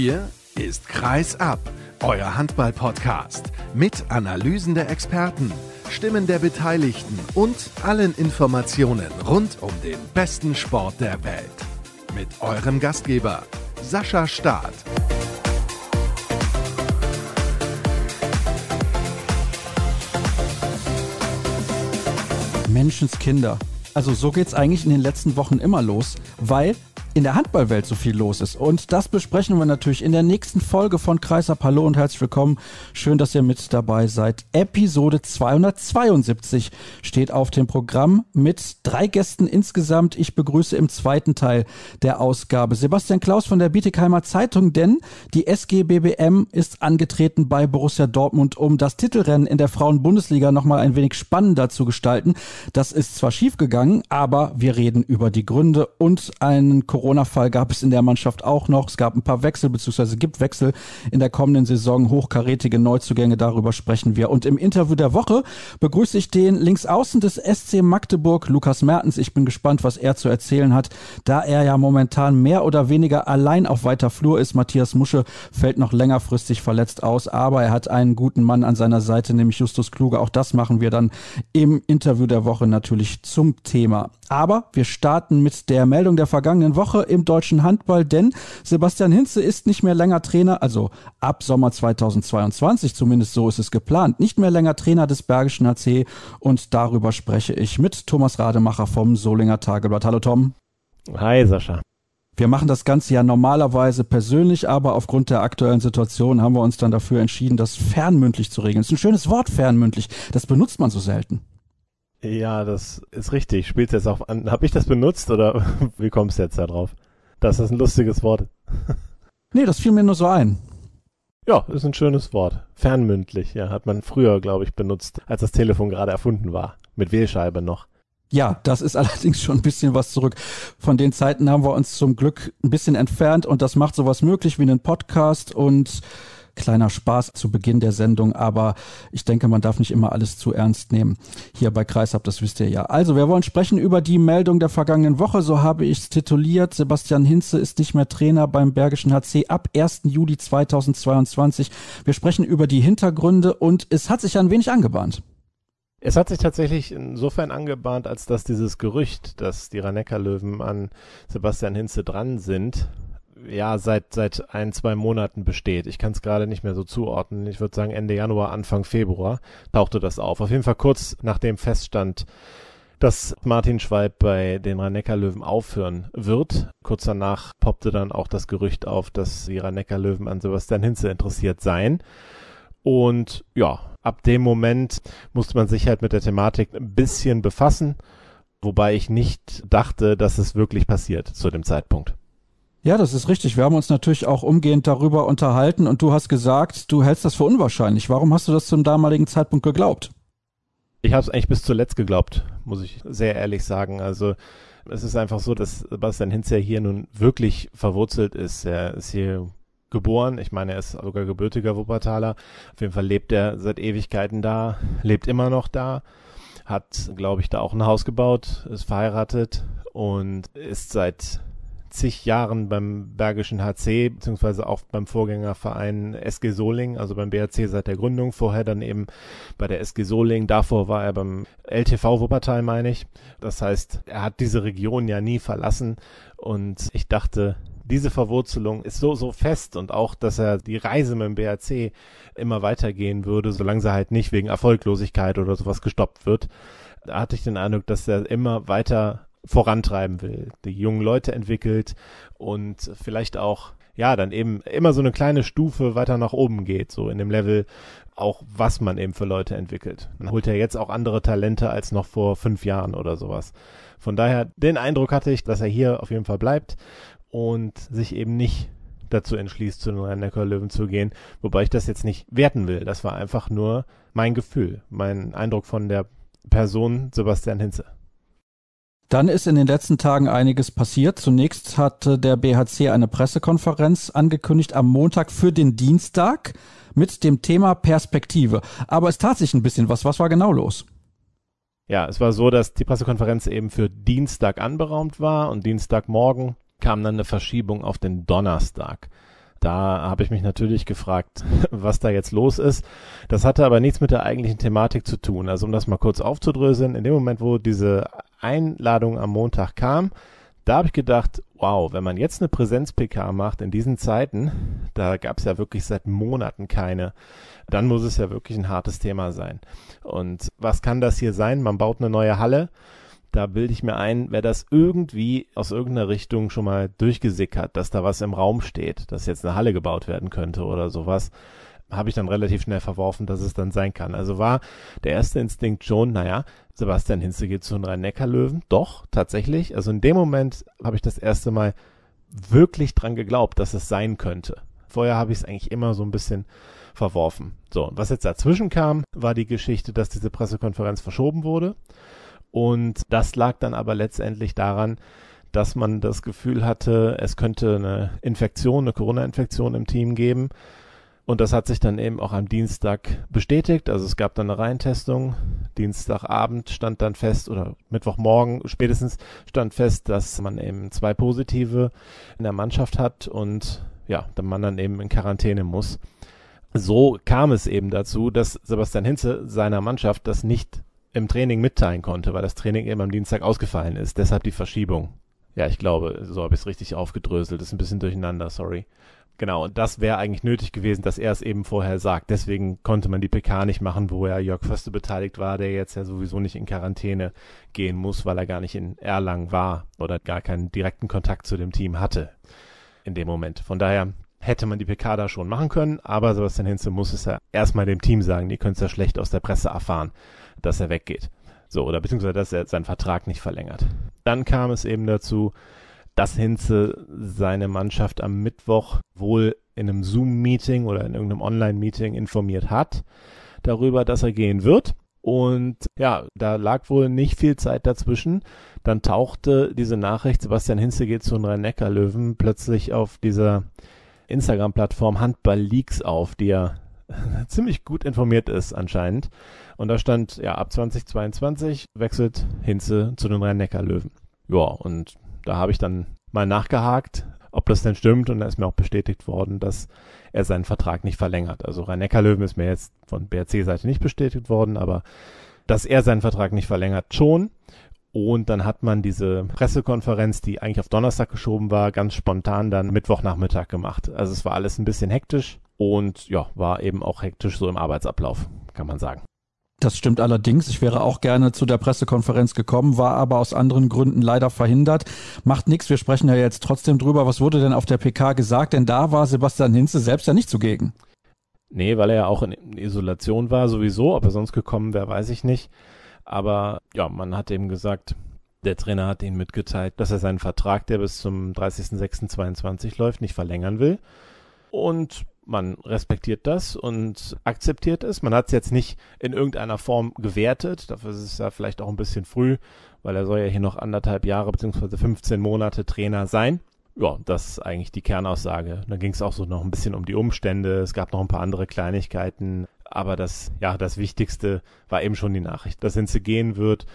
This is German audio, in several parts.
Hier ist Kreis ab, euer Handball-Podcast mit Analysen der Experten, Stimmen der Beteiligten und allen Informationen rund um den besten Sport der Welt. Mit eurem Gastgeber Sascha Staat. Menschenskinder. Also so geht's eigentlich in den letzten Wochen immer los, weil in der Handballwelt so viel los ist. Und das besprechen wir natürlich in der nächsten Folge von Kreisab. Hallo und herzlich willkommen. Schön, dass ihr mit dabei seid. Episode 272 steht auf dem Programm mit drei Gästen insgesamt. Ich begrüße im zweiten Teil der Ausgabe Sebastian Klaus von der Bietigheimer Zeitung, denn die SGBBM ist angetreten bei Borussia Dortmund, um das Titelrennen in der Frauenbundesliga nochmal ein wenig spannender zu gestalten. Das ist zwar schiefgegangen, aber wir reden über die Gründe und einen Corona Corona-Fall gab es in der Mannschaft auch noch. Es gab ein paar Wechsel, beziehungsweise gibt Wechsel in der kommenden Saison, hochkarätige Neuzugänge, darüber sprechen wir. Und im Interview der Woche begrüße ich den Linksaußen des SC Magdeburg, Lukas Mertens. Ich bin gespannt, was er zu erzählen hat, da er ja momentan mehr oder weniger allein auf weiter Flur ist. Matthias Musche fällt noch längerfristig verletzt aus, aber er hat einen guten Mann an seiner Seite, nämlich Justus Kluge. Auch das machen wir dann im Interview der Woche natürlich zum Thema. Aber wir starten mit der Meldung der vergangenen Woche im deutschen Handball, denn Sebastian Hinze ist nicht mehr länger Trainer, also ab Sommer 2022 zumindest so ist es geplant, nicht mehr länger Trainer des Bergischen HC und darüber spreche ich mit Thomas Rademacher vom Solinger Tageblatt. Hallo Tom. Hi Sascha. Wir machen das Ganze ja normalerweise persönlich, aber aufgrund der aktuellen Situation haben wir uns dann dafür entschieden, das fernmündlich zu regeln. Das ist ein schönes Wort, fernmündlich. Das benutzt man so selten. Ja, das ist richtig. Spielst jetzt auch an. Hab ich das benutzt oder wie kommst du jetzt da drauf? Das ist ein lustiges Wort. nee, das fiel mir nur so ein. Ja, ist ein schönes Wort. Fernmündlich, ja, hat man früher, glaube ich, benutzt, als das Telefon gerade erfunden war. Mit Wählscheibe noch. Ja, das ist allerdings schon ein bisschen was zurück. Von den Zeiten haben wir uns zum Glück ein bisschen entfernt und das macht sowas möglich wie einen Podcast und kleiner Spaß zu Beginn der Sendung, aber ich denke, man darf nicht immer alles zu ernst nehmen. Hier bei Kreishab, das wisst ihr ja. Also, wir wollen sprechen über die Meldung der vergangenen Woche, so habe ich es tituliert. Sebastian Hinze ist nicht mehr Trainer beim Bergischen HC ab 1. Juli 2022. Wir sprechen über die Hintergründe und es hat sich ein wenig angebahnt. Es hat sich tatsächlich insofern angebahnt, als dass dieses Gerücht, dass die rhein löwen an Sebastian Hinze dran sind, ja seit seit ein, zwei Monaten besteht. Ich kann es gerade nicht mehr so zuordnen. Ich würde sagen Ende Januar, Anfang Februar tauchte das auf. Auf jeden Fall kurz nachdem feststand, dass Martin Schwalb bei den rhein löwen aufhören wird. Kurz danach poppte dann auch das Gerücht auf, dass die rhein löwen an Sebastian Hinze interessiert seien. Und ja, ab dem Moment musste man sich halt mit der Thematik ein bisschen befassen, wobei ich nicht dachte, dass es wirklich passiert zu dem Zeitpunkt. Ja, das ist richtig. Wir haben uns natürlich auch umgehend darüber unterhalten und du hast gesagt, du hältst das für unwahrscheinlich. Warum hast du das zum damaligen Zeitpunkt geglaubt? Ich habe es eigentlich bis zuletzt geglaubt, muss ich sehr ehrlich sagen. Also es ist einfach so, dass Sebastian Hinz ja hier nun wirklich verwurzelt ist. Er ist hier geboren. Ich meine, er ist sogar gebürtiger Wuppertaler. Auf jeden Fall lebt er seit Ewigkeiten da, lebt immer noch da, hat, glaube ich, da auch ein Haus gebaut, ist verheiratet und ist seit zig Jahren beim Bergischen HC, beziehungsweise auch beim Vorgängerverein SG Soling, also beim BHC seit der Gründung, vorher dann eben bei der SG Soling, davor war er beim LTV Wuppertal, meine ich. Das heißt, er hat diese Region ja nie verlassen und ich dachte, diese Verwurzelung ist so, so fest und auch, dass er die Reise mit dem BHC immer weitergehen würde, solange sie halt nicht wegen Erfolglosigkeit oder sowas gestoppt wird. Da hatte ich den Eindruck, dass er immer weiter vorantreiben will, die jungen Leute entwickelt und vielleicht auch ja, dann eben immer so eine kleine Stufe weiter nach oben geht, so in dem Level auch, was man eben für Leute entwickelt. Dann holt er jetzt auch andere Talente als noch vor fünf Jahren oder sowas. Von daher, den Eindruck hatte ich, dass er hier auf jeden Fall bleibt und sich eben nicht dazu entschließt, zu den Rhein-Neckar-Löwen zu gehen, wobei ich das jetzt nicht werten will. Das war einfach nur mein Gefühl, mein Eindruck von der Person Sebastian Hinze. Dann ist in den letzten Tagen einiges passiert. Zunächst hatte der BHC eine Pressekonferenz angekündigt am Montag für den Dienstag mit dem Thema Perspektive. Aber es tat sich ein bisschen was. Was war genau los? Ja, es war so, dass die Pressekonferenz eben für Dienstag anberaumt war und Dienstagmorgen kam dann eine Verschiebung auf den Donnerstag. Da habe ich mich natürlich gefragt, was da jetzt los ist. Das hatte aber nichts mit der eigentlichen Thematik zu tun. Also um das mal kurz aufzudröseln, in dem Moment, wo diese Einladung am Montag kam, da habe ich gedacht, wow, wenn man jetzt eine Präsenz-PK macht in diesen Zeiten, da gab es ja wirklich seit Monaten keine, dann muss es ja wirklich ein hartes Thema sein. Und was kann das hier sein? Man baut eine neue Halle. Da bilde ich mir ein, wer das irgendwie aus irgendeiner Richtung schon mal durchgesickert, dass da was im Raum steht, dass jetzt eine Halle gebaut werden könnte oder sowas, habe ich dann relativ schnell verworfen, dass es dann sein kann. Also war der erste Instinkt schon, naja, Sebastian Hinze geht zu den Rhein-Neckar-Löwen. Doch, tatsächlich. Also in dem Moment habe ich das erste Mal wirklich dran geglaubt, dass es sein könnte. Vorher habe ich es eigentlich immer so ein bisschen verworfen. So, und was jetzt dazwischen kam, war die Geschichte, dass diese Pressekonferenz verschoben wurde. Und das lag dann aber letztendlich daran, dass man das Gefühl hatte, es könnte eine Infektion, eine Corona-Infektion im Team geben. Und das hat sich dann eben auch am Dienstag bestätigt. Also es gab dann eine Reintestung. Dienstagabend stand dann fest oder Mittwochmorgen spätestens stand fest, dass man eben zwei Positive in der Mannschaft hat und ja, dann man dann eben in Quarantäne muss. So kam es eben dazu, dass Sebastian Hinze seiner Mannschaft das nicht im Training mitteilen konnte, weil das Training eben am Dienstag ausgefallen ist. Deshalb die Verschiebung. Ja, ich glaube, so habe ich es richtig aufgedröselt. Ist ein bisschen durcheinander, sorry. Genau, und das wäre eigentlich nötig gewesen, dass er es eben vorher sagt. Deswegen konnte man die PK nicht machen, wo ja Jörg Förste beteiligt war, der jetzt ja sowieso nicht in Quarantäne gehen muss, weil er gar nicht in Erlangen war oder gar keinen direkten Kontakt zu dem Team hatte in dem Moment. Von daher hätte man die PK da schon machen können, aber Sebastian Hinze muss es ja erstmal dem Team sagen. Die können es ja schlecht aus der Presse erfahren, dass er weggeht. So, oder beziehungsweise, dass er seinen Vertrag nicht verlängert. Dann kam es eben dazu, dass Hinze seine Mannschaft am Mittwoch wohl in einem Zoom-Meeting oder in irgendeinem Online-Meeting informiert hat darüber, dass er gehen wird. Und ja, da lag wohl nicht viel Zeit dazwischen. Dann tauchte diese Nachricht, Sebastian Hinze geht zu den Rhein-Neckar-Löwen, plötzlich auf dieser Instagram-Plattform Handball Leaks auf, die ja ziemlich gut informiert ist anscheinend. Und da stand, ja, ab 2022 wechselt Hinze zu den Rhein-Neckar-Löwen. Ja, und da habe ich dann mal nachgehakt, ob das denn stimmt und da ist mir auch bestätigt worden, dass er seinen Vertrag nicht verlängert. Also Rhein-Neckar-Löwen ist mir jetzt von BRC-Seite nicht bestätigt worden, aber dass er seinen Vertrag nicht verlängert schon. Und dann hat man diese Pressekonferenz, die eigentlich auf Donnerstag geschoben war, ganz spontan dann Mittwochnachmittag gemacht. Also es war alles ein bisschen hektisch und ja, war eben auch hektisch so im Arbeitsablauf, kann man sagen. Das stimmt allerdings. Ich wäre auch gerne zu der Pressekonferenz gekommen, war aber aus anderen Gründen leider verhindert. Macht nichts, wir sprechen ja jetzt trotzdem drüber. Was wurde denn auf der PK gesagt? Denn da war Sebastian Hinze selbst ja nicht zugegen. Nee, weil er ja auch in Isolation war sowieso. Ob er sonst gekommen wäre, weiß ich nicht. Aber ja, man hat eben gesagt, der Trainer hat ihm mitgeteilt, dass er seinen Vertrag, der bis zum 30.06.22 läuft, nicht verlängern will. Und man respektiert das und akzeptiert es. Man hat es jetzt nicht in irgendeiner Form gewertet. Dafür ist es ja vielleicht auch ein bisschen früh, weil er soll ja hier noch anderthalb Jahre beziehungsweise 15 Monate Trainer sein. Ja, das ist eigentlich die Kernaussage. Da ging es auch so noch ein bisschen um die Umstände. Es gab noch ein paar andere Kleinigkeiten. Aber das, ja, das Wichtigste war eben schon die Nachricht, dass Hinze gehen wird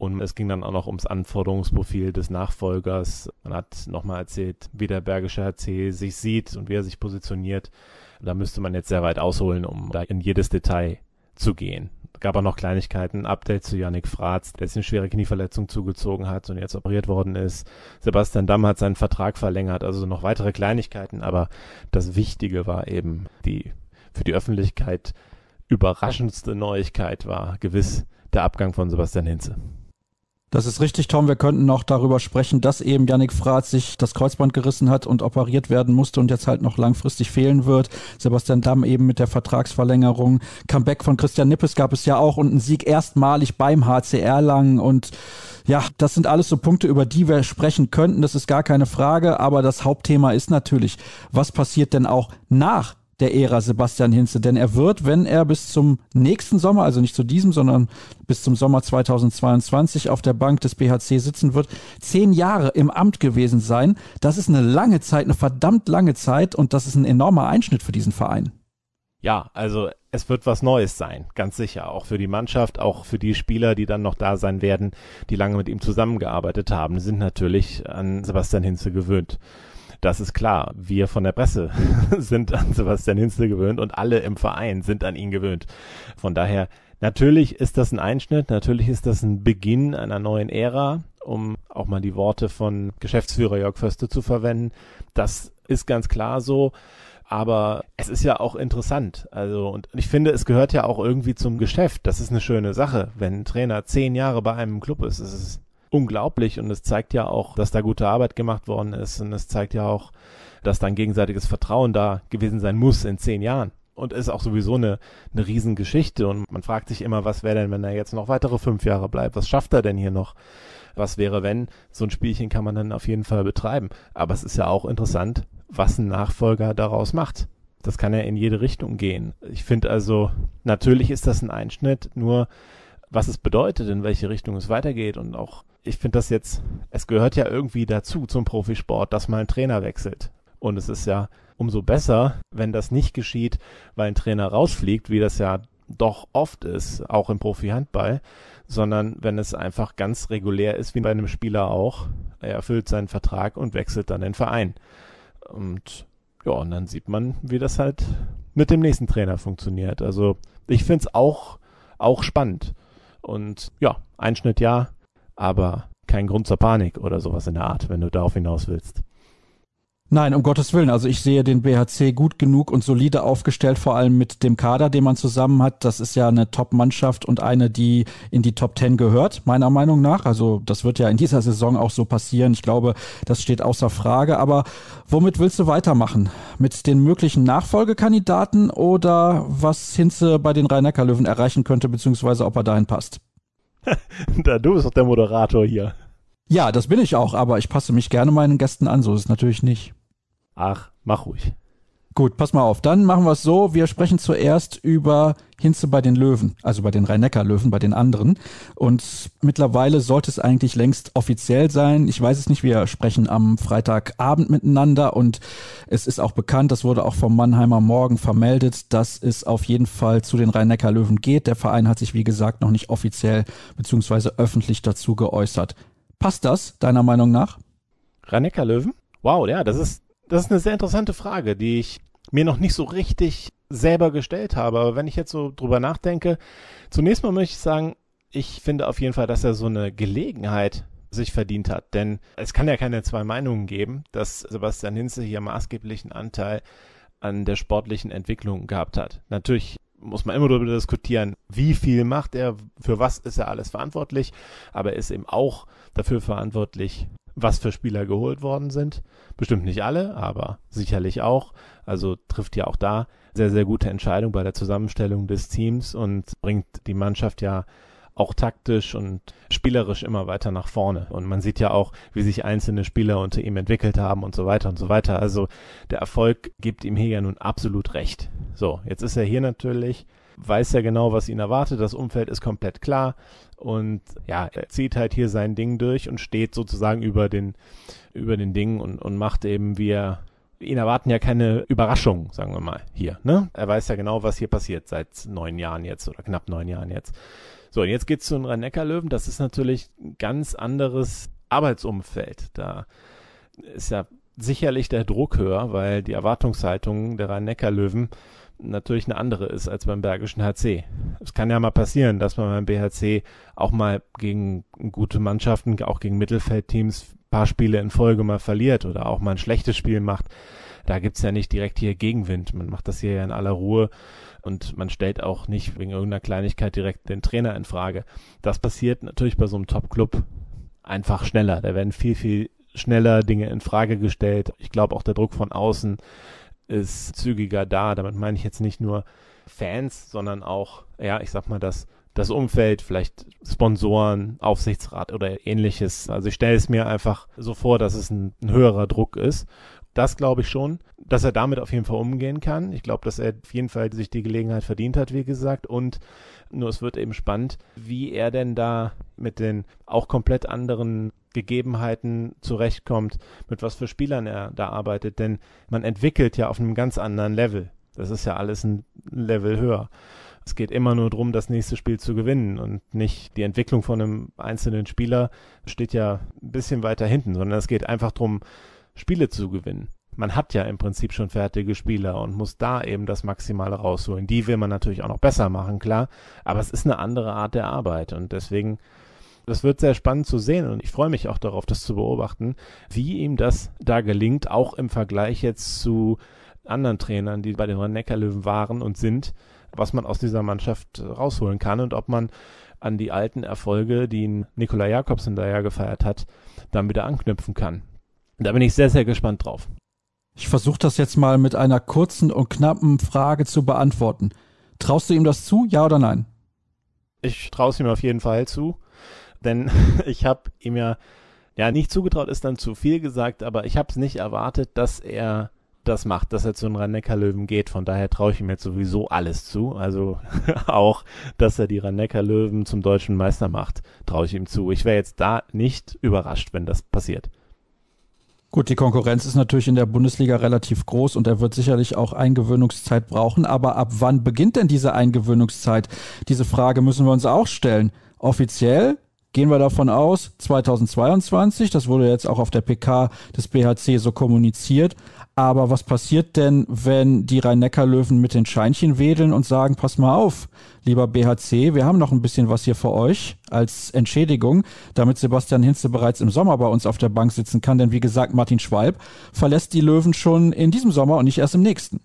und es ging dann auch noch ums Anforderungsprofil des Nachfolgers. Man hat nochmal erzählt, wie der Bergische HC sich sieht und wie er sich positioniert. Da müsste man jetzt sehr weit ausholen, um da in jedes Detail zu gehen. Gab auch noch Kleinigkeiten, Update zu Yannick Fratz, der jetzt eine schwere Knieverletzung zugezogen hat und jetzt operiert worden ist. Sebastian Damm hat seinen Vertrag verlängert, also noch weitere Kleinigkeiten, aber das Wichtige war eben die für die Öffentlichkeit überraschendste Neuigkeit war gewiss der Abgang von Sebastian Hinze. Das ist richtig, Tom. Wir könnten noch darüber sprechen, dass eben Yannick Fratz sich das Kreuzband gerissen hat und operiert werden musste und jetzt halt noch langfristig fehlen wird. Sebastian Damm eben mit der Vertragsverlängerung. Comeback von Christian Nippes gab es ja auch und ein Sieg erstmalig beim HCR lang und ja, das sind alles so Punkte, über die wir sprechen könnten. Das ist gar keine Frage. Aber das Hauptthema ist natürlich, was passiert denn auch nach der Ära Sebastian Hinze, denn er wird, wenn er bis zum nächsten Sommer, also nicht zu diesem, sondern bis zum Sommer 2022 auf der Bank des BHC sitzen wird, zehn Jahre im Amt gewesen sein. Das ist eine lange Zeit, eine verdammt lange Zeit und das ist ein enormer Einschnitt für diesen Verein. Ja, also es wird was Neues sein, ganz sicher. Auch für die Mannschaft, auch für die Spieler, die dann noch da sein werden, die lange mit ihm zusammengearbeitet haben, sind natürlich an Sebastian Hinze gewöhnt. Das ist klar. Wir von der Presse sind an Sebastian Hinze gewöhnt und alle im Verein sind an ihn gewöhnt. Von daher, natürlich ist das ein Einschnitt, natürlich ist das ein Beginn einer neuen Ära, um auch mal die Worte von Geschäftsführer Jörg Förste zu verwenden. Das ist ganz klar so. Aber es ist ja auch interessant. Also, und ich finde, es gehört ja auch irgendwie zum Geschäft. Das ist eine schöne Sache, wenn ein Trainer zehn Jahre bei einem Club ist. Es ist unglaublich und es zeigt ja auch, dass da gute Arbeit gemacht worden ist und es zeigt ja auch, dass da ein gegenseitiges Vertrauen da gewesen sein muss in zehn Jahren. Und ist auch sowieso eine, eine Riesengeschichte und man fragt sich immer, was wäre denn, wenn er jetzt noch weitere fünf Jahre bleibt? Was schafft er denn hier noch? Was wäre, wenn? So ein Spielchen kann man dann auf jeden Fall betreiben. Aber es ist ja auch interessant, was ein Nachfolger daraus macht. Das kann ja in jede Richtung gehen. Ich finde also, natürlich ist das ein Einschnitt, nur was es bedeutet, in welche Richtung es weitergeht und auch, ich finde das jetzt, es gehört ja irgendwie dazu zum Profisport, dass mal ein Trainer wechselt. Und es ist ja umso besser, wenn das nicht geschieht, weil ein Trainer rausfliegt, wie das ja doch oft ist, auch im Profi-Handball, sondern wenn es einfach ganz regulär ist, wie bei einem Spieler auch. Er erfüllt seinen Vertrag und wechselt dann den Verein. Und ja, und dann sieht man, wie das halt mit dem nächsten Trainer funktioniert. Also ich finde es auch, auch spannend. Und ja, Einschnitt ja, aber kein Grund zur Panik oder sowas in der Art, wenn du darauf hinaus willst. Nein, um Gottes Willen. Also ich sehe den BHC gut genug und solide aufgestellt, vor allem mit dem Kader, den man zusammen hat. Das ist ja eine Top-Mannschaft und eine, die in die Top Ten gehört, meiner Meinung nach. Also das wird ja in dieser Saison auch so passieren. Ich glaube, das steht außer Frage. Aber womit willst du weitermachen? Mit den möglichen Nachfolgekandidaten oder was Hinze bei den Rhein-Neckar-Löwen erreichen könnte, beziehungsweise ob er dahin passt? da, du bist doch der Moderator hier. Ja, das bin ich auch, aber ich passe mich gerne meinen Gästen an, so ist es natürlich nicht. Ach, mach ruhig. Gut, pass mal auf. Dann machen wir es so. Wir sprechen zuerst über Hinze bei den Löwen, also bei den Rhein-Neckar-Löwen, bei den anderen. Und mittlerweile sollte es eigentlich längst offiziell sein. Ich weiß es nicht. Wir sprechen am Freitagabend miteinander und es ist auch bekannt, das wurde auch vom Mannheimer Morgen vermeldet, dass es auf jeden Fall zu den Rhein-Neckar-Löwen geht. Der Verein hat sich, wie gesagt, noch nicht offiziell beziehungsweise öffentlich dazu geäußert. Passt das, deiner Meinung nach? Rhein-Neckar-Löwen? Wow, ja, das ist das ist eine sehr interessante Frage, die ich mir noch nicht so richtig selber gestellt habe. Aber wenn ich jetzt so drüber nachdenke, zunächst mal möchte ich sagen, ich finde auf jeden Fall, dass er so eine Gelegenheit sich verdient hat. Denn es kann ja keine zwei Meinungen geben, dass Sebastian Hinze hier maßgeblichen Anteil an der sportlichen Entwicklung gehabt hat. Natürlich muss man immer darüber diskutieren, wie viel macht er, für was ist er alles verantwortlich, aber er ist eben auch dafür verantwortlich, was für Spieler geholt worden sind. Bestimmt nicht alle, aber sicherlich auch. Also trifft ja auch da sehr, sehr gute Entscheidung bei der Zusammenstellung des Teams und bringt die Mannschaft ja auch taktisch und spielerisch immer weiter nach vorne. Und man sieht ja auch, wie sich einzelne Spieler unter ihm entwickelt haben und so weiter und so weiter. Also der Erfolg gibt ihm hier ja nun absolut recht. So, jetzt ist er hier natürlich, weiß ja genau, was ihn erwartet. Das Umfeld ist komplett klar. Und ja, er zieht halt hier sein Ding durch und steht sozusagen über den, über den Ding und, und macht eben, wie er ihn erwarten ja keine Überraschung, sagen wir mal, hier. Ne? Er weiß ja genau, was hier passiert seit neun Jahren jetzt oder knapp neun Jahren jetzt. So, und jetzt geht's zu den Rhein-Neckar-Löwen. Das ist natürlich ein ganz anderes Arbeitsumfeld. Da ist ja sicherlich der Druck höher, weil die Erwartungshaltung der Rhein-Neckar-Löwen natürlich eine andere ist als beim Bergischen HC. Es kann ja mal passieren, dass man beim BHC auch mal gegen gute Mannschaften, auch gegen Mittelfeldteams paar Spiele in Folge mal verliert oder auch mal ein schlechtes Spiel macht. Da gibt's ja nicht direkt hier Gegenwind. Man macht das hier ja in aller Ruhe und man stellt auch nicht wegen irgendeiner Kleinigkeit direkt den Trainer in Frage. Das passiert natürlich bei so einem Top-Club einfach schneller. Da werden viel, viel schneller Dinge in Frage gestellt. Ich glaube auch der Druck von außen ist zügiger da. Damit meine ich jetzt nicht nur Fans, sondern auch, ja, ich sag mal, das, das Umfeld, vielleicht Sponsoren, Aufsichtsrat oder ähnliches. Also ich stelle es mir einfach so vor, dass es ein, ein höherer Druck ist. Das glaube ich schon, dass er damit auf jeden Fall umgehen kann. Ich glaube, dass er auf jeden Fall sich die Gelegenheit verdient hat, wie gesagt. Und nur es wird eben spannend, wie er denn da mit den auch komplett anderen Gegebenheiten zurechtkommt, mit was für Spielern er da arbeitet, denn man entwickelt ja auf einem ganz anderen Level. Das ist ja alles ein Level höher. Es geht immer nur darum, das nächste Spiel zu gewinnen und nicht die Entwicklung von einem einzelnen Spieler steht ja ein bisschen weiter hinten, sondern es geht einfach darum, Spiele zu gewinnen. Man hat ja im Prinzip schon fertige Spieler und muss da eben das Maximale rausholen. Die will man natürlich auch noch besser machen, klar, aber es ist eine andere Art der Arbeit und deswegen das wird sehr spannend zu sehen und ich freue mich auch darauf, das zu beobachten, wie ihm das da gelingt, auch im Vergleich jetzt zu anderen Trainern, die bei den Rhein-Neckar-Löwen waren und sind, was man aus dieser Mannschaft rausholen kann und ob man an die alten Erfolge, die Nikola Jakobsen da ja gefeiert hat, dann wieder anknüpfen kann. Da bin ich sehr, sehr gespannt drauf. Ich versuche das jetzt mal mit einer kurzen und knappen Frage zu beantworten. Traust du ihm das zu, ja oder nein? Ich traue es ihm auf jeden Fall zu, denn ich habe ihm ja, ja, nicht zugetraut ist dann zu viel gesagt, aber ich habe es nicht erwartet, dass er das macht, dass er zu den Rhein-Neckar-Löwen geht. Von daher traue ich ihm jetzt sowieso alles zu. Also auch, dass er die Rhein-Neckar-Löwen zum deutschen Meister macht, traue ich ihm zu. Ich wäre jetzt da nicht überrascht, wenn das passiert. Gut, die Konkurrenz ist natürlich in der Bundesliga relativ groß und er wird sicherlich auch Eingewöhnungszeit brauchen. Aber ab wann beginnt denn diese Eingewöhnungszeit? Diese Frage müssen wir uns auch stellen. Offiziell gehen wir davon aus, 2022, das wurde jetzt auch auf der PK des BHC so kommuniziert. Aber was passiert denn, wenn die Rhein-Neckar-Löwen mit den Scheinchen wedeln und sagen, pass mal auf, lieber BHC, wir haben noch ein bisschen was hier für euch als Entschädigung, damit Sebastian Hinze bereits im Sommer bei uns auf der Bank sitzen kann. Denn wie gesagt, Martin Schwalb verlässt die Löwen schon in diesem Sommer und nicht erst im nächsten.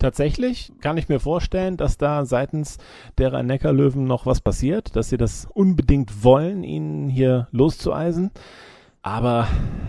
Tatsächlich kann ich mir vorstellen, dass da seitens der Rhein-Neckar-Löwen noch was passiert, dass sie das unbedingt wollen, ihn hier loszueisen. Aber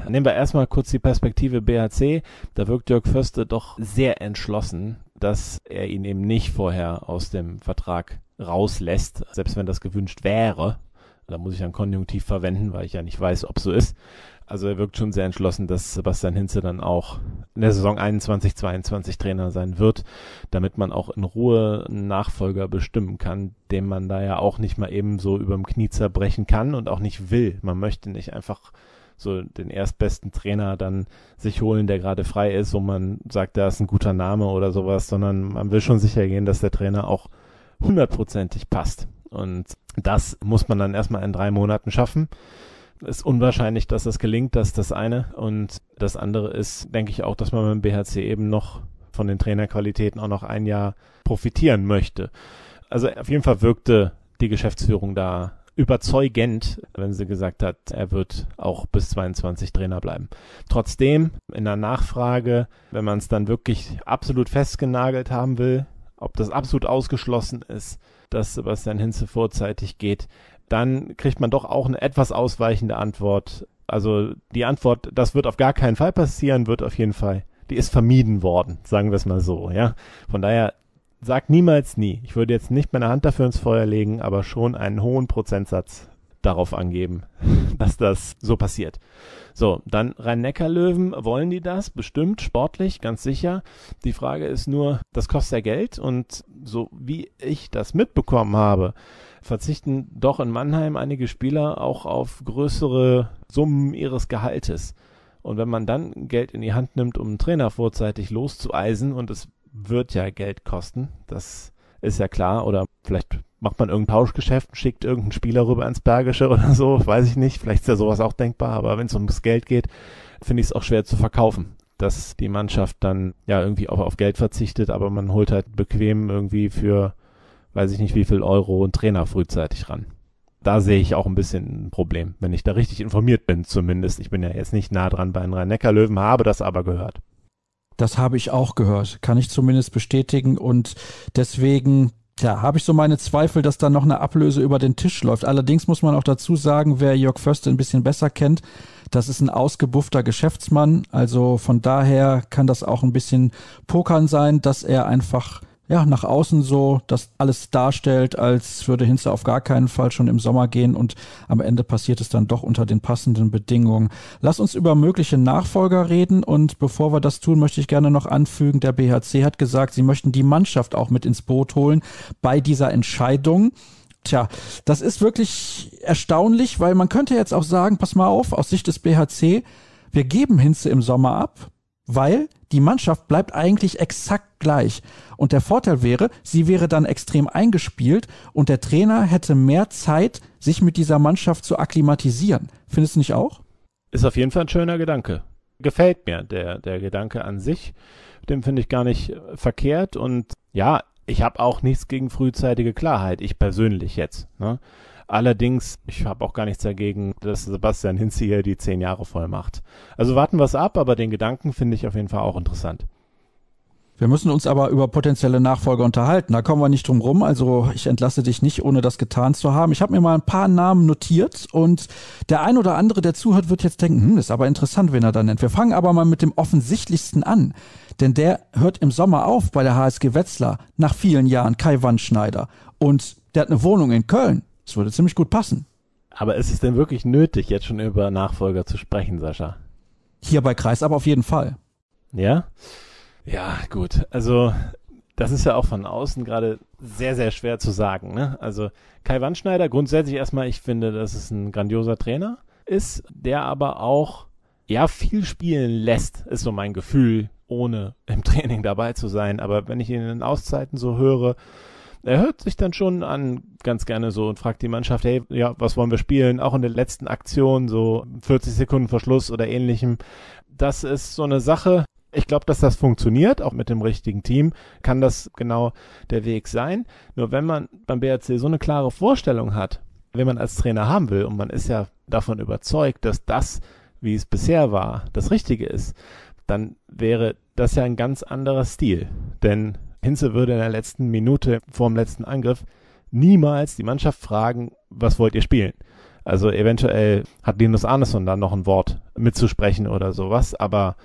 nehmen wir erstmal kurz die Perspektive BHC. Da wirkt Jörg Förste doch sehr entschlossen, dass er ihn eben nicht vorher aus dem Vertrag rauslässt, selbst wenn das gewünscht wäre. Da muss ich ein Konjunktiv verwenden, weil ich ja nicht weiß, ob so ist. Also er wirkt schon sehr entschlossen, dass Sebastian Hinze dann auch in der Saison 21, 22 Trainer sein wird, damit man auch in Ruhe einen Nachfolger bestimmen kann, den man da ja auch nicht mal eben so überm Knie zerbrechen kann und auch nicht will. Man möchte nicht einfach so den erstbesten Trainer dann sich holen, der gerade frei ist, wo man sagt, da ist ein guter Name oder sowas, sondern man will schon sicher gehen, dass der Trainer auch hundertprozentig passt. Und das muss man dann erstmal in drei Monaten schaffen. Ist unwahrscheinlich, dass das gelingt, das ist das eine. Und das andere ist, denke ich auch, dass man beim BHC eben noch von den Trainerqualitäten auch noch ein Jahr profitieren möchte. Also auf jeden Fall wirkte die Geschäftsführung da überzeugend, wenn sie gesagt hat, er wird auch bis 22 Trainer bleiben. Trotzdem, in der Nachfrage, wenn man es dann wirklich absolut festgenagelt haben will, ob das absolut ausgeschlossen ist, dass Sebastian Hinze vorzeitig geht, dann kriegt man doch auch eine etwas ausweichende Antwort. Also die Antwort, das wird auf gar keinen Fall passieren, wird auf jeden Fall, die ist vermieden worden, sagen wir es mal so, ja. Von daher sag niemals nie. Ich würde jetzt nicht meine Hand dafür ins Feuer legen, aber schon einen hohen Prozentsatz darauf angeben, dass das so passiert. So, dann Rhein-Neckar-Löwen, wollen die das? Bestimmt, sportlich, ganz sicher. Die Frage ist nur, das kostet ja Geld und so wie ich das mitbekommen habe, verzichten doch in Mannheim einige Spieler auch auf größere Summen ihres Gehaltes. Und wenn man dann Geld in die Hand nimmt, um einen Trainer vorzeitig loszueisen und es wird ja Geld kosten. Das ist ja klar. Oder vielleicht macht man irgendein Tauschgeschäft, schickt irgendeinen Spieler rüber ins Bergische oder so, weiß ich nicht. Vielleicht ist ja sowas auch denkbar, aber wenn es ums Geld geht, finde ich es auch schwer zu verkaufen. Dass die Mannschaft dann ja irgendwie auch auf Geld verzichtet, aber man holt halt bequem irgendwie für, weiß ich nicht wie viel Euro einen Trainer frühzeitig ran. Da sehe ich auch ein bisschen ein Problem, wenn ich da richtig informiert bin zumindest. Ich bin ja jetzt nicht nah dran bei den Rhein-Neckar-Löwen, habe das aber gehört. Das habe ich auch gehört, kann ich zumindest bestätigen und deswegen ja, habe ich so meine Zweifel, dass da noch eine Ablöse über den Tisch läuft. Allerdings muss man auch dazu sagen, wer Jörg Förster ein bisschen besser kennt, das ist ein ausgebuffter Geschäftsmann. Also von daher kann das auch ein bisschen Pokern sein, dass er einfach ja, nach außen so das alles darstellt, als würde Hinze auf gar keinen Fall schon im Sommer gehen und am Ende passiert es dann doch unter den passenden Bedingungen. Lass uns über mögliche Nachfolger reden und bevor wir das tun, möchte ich gerne noch anfügen, der BHC hat gesagt, sie möchten die Mannschaft auch mit ins Boot holen bei dieser Entscheidung. Tja, das ist wirklich erstaunlich, weil man könnte jetzt auch sagen, pass mal auf, aus Sicht des BHC, wir geben Hinze im Sommer ab, weil die Mannschaft bleibt eigentlich exakt gleich. Und der Vorteil wäre, sie wäre dann extrem eingespielt und der Trainer hätte mehr Zeit, sich mit dieser Mannschaft zu akklimatisieren. Findest du nicht auch? Ist auf jeden Fall ein schöner Gedanke. gefällt mir, der, der Gedanke an sich. Den finde ich gar nicht verkehrt und ja, ich habe auch nichts gegen frühzeitige Klarheit, ich persönlich jetzt. Ne? Allerdings, ich habe auch gar nichts dagegen, dass Sebastian Hinze hier die zehn Jahre voll macht. Also warten wir es ab, aber den Gedanken finde ich auf jeden Fall auch interessant. Wir müssen uns aber über potenzielle Nachfolger unterhalten. Da kommen wir nicht drum rum. Also ich entlasse dich nicht, ohne das getan zu haben. Ich habe mir mal ein paar Namen notiert und der ein oder andere, der zuhört, wird jetzt denken, hm, ist aber interessant, wen er da nennt. Wir fangen aber mal mit dem offensichtlichsten an. Denn der hört im Sommer auf bei der HSG Wetzlar nach vielen Jahren Kai Wandschneider. Und der hat eine Wohnung in Köln. Das würde ziemlich gut passen. Aber ist es denn wirklich nötig, jetzt schon über Nachfolger zu sprechen, Sascha? Hier bei Kreis aber auf jeden Fall. Ja? Ja, gut. Also, das ist ja auch von außen gerade sehr, sehr schwer zu sagen. Ne? Also, Kai Wandschneider, grundsätzlich erstmal, ich finde, dass es ein grandioser Trainer ist, der aber auch, ja, viel spielen lässt, ist so mein Gefühl, ohne im Training dabei zu sein. Aber wenn ich ihn in den Auszeiten so höre, er hört sich dann schon an ganz gerne so und fragt die Mannschaft, hey, ja, was wollen wir spielen? Auch in der letzten Aktion, so 40 Sekunden Verschluss oder ähnlichem. Das ist so eine Sache, ich glaube, dass das funktioniert, auch mit dem richtigen Team kann das genau der Weg sein. Nur wenn man beim BRC so eine klare Vorstellung hat, wen man als Trainer haben will, und man ist ja davon überzeugt, dass das, wie es bisher war, das Richtige ist, dann wäre das ja ein ganz anderer Stil. Denn Hinze würde in der letzten Minute vor dem letzten Angriff niemals die Mannschaft fragen, was wollt ihr spielen? Also eventuell hat Linus Arneson da noch ein Wort mitzusprechen oder sowas, aber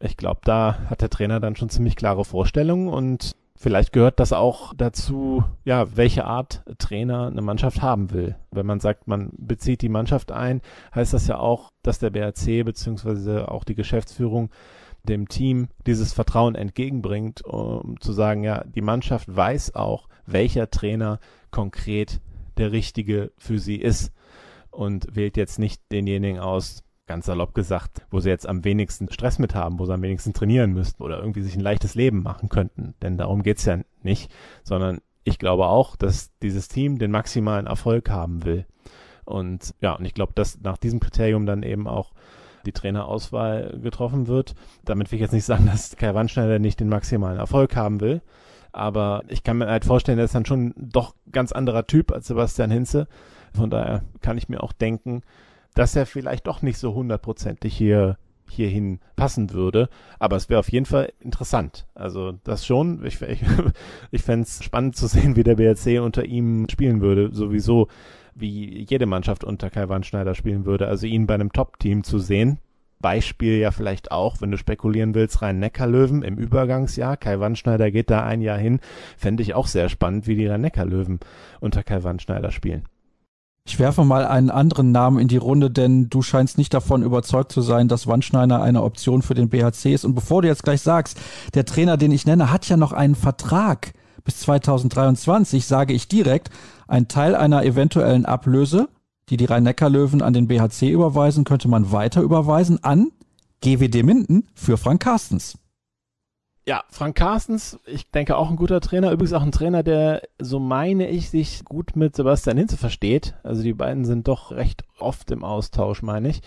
ich glaube, da hat der Trainer dann schon ziemlich klare Vorstellungen und vielleicht gehört das auch dazu, ja, welche Art Trainer eine Mannschaft haben will. Wenn man sagt, man bezieht die Mannschaft ein, heißt das ja auch, dass der BRC beziehungsweise auch die Geschäftsführung dem Team dieses Vertrauen entgegenbringt, um zu sagen, ja, die Mannschaft weiß auch, welcher Trainer konkret der richtige für sie ist und wählt jetzt nicht denjenigen aus, ganz salopp gesagt, wo sie jetzt am wenigsten Stress mit haben, wo sie am wenigsten trainieren müssten oder irgendwie sich ein leichtes Leben machen könnten. Denn darum geht's ja nicht, sondern ich glaube auch, dass dieses Team den maximalen Erfolg haben will. Und ja, und ich glaube, dass nach diesem Kriterium dann eben auch die Trainerauswahl getroffen wird. Damit will ich jetzt nicht sagen, dass Kai Wandschneider nicht den maximalen Erfolg haben will. Aber ich kann mir halt vorstellen, er ist dann schon doch ganz anderer Typ als Sebastian Hinze. Von daher kann ich mir auch denken, dass er vielleicht doch nicht so hundertprozentig hier hierhin passen würde. Aber es wäre auf jeden Fall interessant. Also das schon. Ich, ich, ich fände es spannend zu sehen, wie der BRC unter ihm spielen würde. Sowieso wie jede Mannschaft unter Kai Wandschneider spielen würde. Also ihn bei einem Top-Team zu sehen. Beispiel ja vielleicht auch, wenn du spekulieren willst, Rhein-Neckar-Löwen im Übergangsjahr. Kai Wandschneider geht da ein Jahr hin. Fände ich auch sehr spannend, wie die Rhein-Neckar-Löwen unter Kai Wandschneider spielen. Ich werfe mal einen anderen Namen in die Runde, denn du scheinst nicht davon überzeugt zu sein, dass Wandschneider eine Option für den BHC ist. Und bevor du jetzt gleich sagst, der Trainer, den ich nenne, hat ja noch einen Vertrag bis 2023, sage ich direkt, ein Teil einer eventuellen Ablöse, die die Rhein-Neckar-Löwen an den BHC überweisen, könnte man weiter überweisen an GWD Minden für Frank Carstens. Ja, Frank Carstens, ich denke auch ein guter Trainer. Übrigens auch ein Trainer, der, so meine ich, sich gut mit Sebastian Hinze versteht. Also die beiden sind doch recht oft im Austausch, meine ich.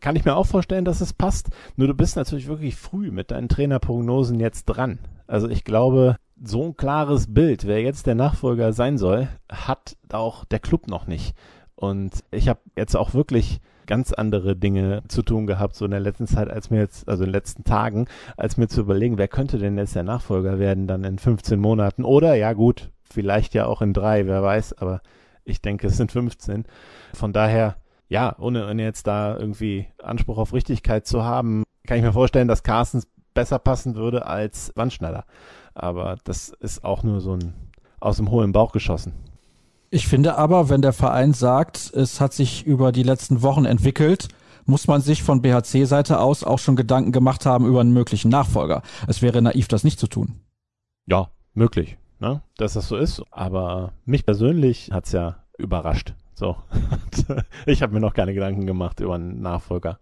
Kann ich mir auch vorstellen, dass es passt. Nur du bist natürlich wirklich früh mit deinen Trainerprognosen jetzt dran. Also ich glaube, so ein klares Bild, wer jetzt der Nachfolger sein soll, hat auch der Club noch nicht. Und ich habe jetzt auch wirklich ganz andere Dinge zu tun gehabt, so in der letzten Zeit, als mir jetzt, also in den letzten Tagen, als mir zu überlegen, wer könnte denn jetzt der Nachfolger werden, dann in 15 Monaten oder, ja gut, vielleicht ja auch in drei, wer weiß, aber ich denke, es sind 15. Von daher, ja, ohne, ohne jetzt da irgendwie Anspruch auf Richtigkeit zu haben, kann ich mir vorstellen, dass Carstens besser passen würde als Wandschneider. Aber das ist auch nur so ein aus dem hohlen Bauch geschossen. Ich finde aber, wenn der Verein sagt, es hat sich über die letzten Wochen entwickelt, muss man sich von BHC-Seite aus auch schon Gedanken gemacht haben über einen möglichen Nachfolger. Es wäre naiv, das nicht zu tun. Ja, möglich, ne? dass das so ist. Aber mich persönlich hat's ja überrascht. So, ich habe mir noch keine Gedanken gemacht über einen Nachfolger.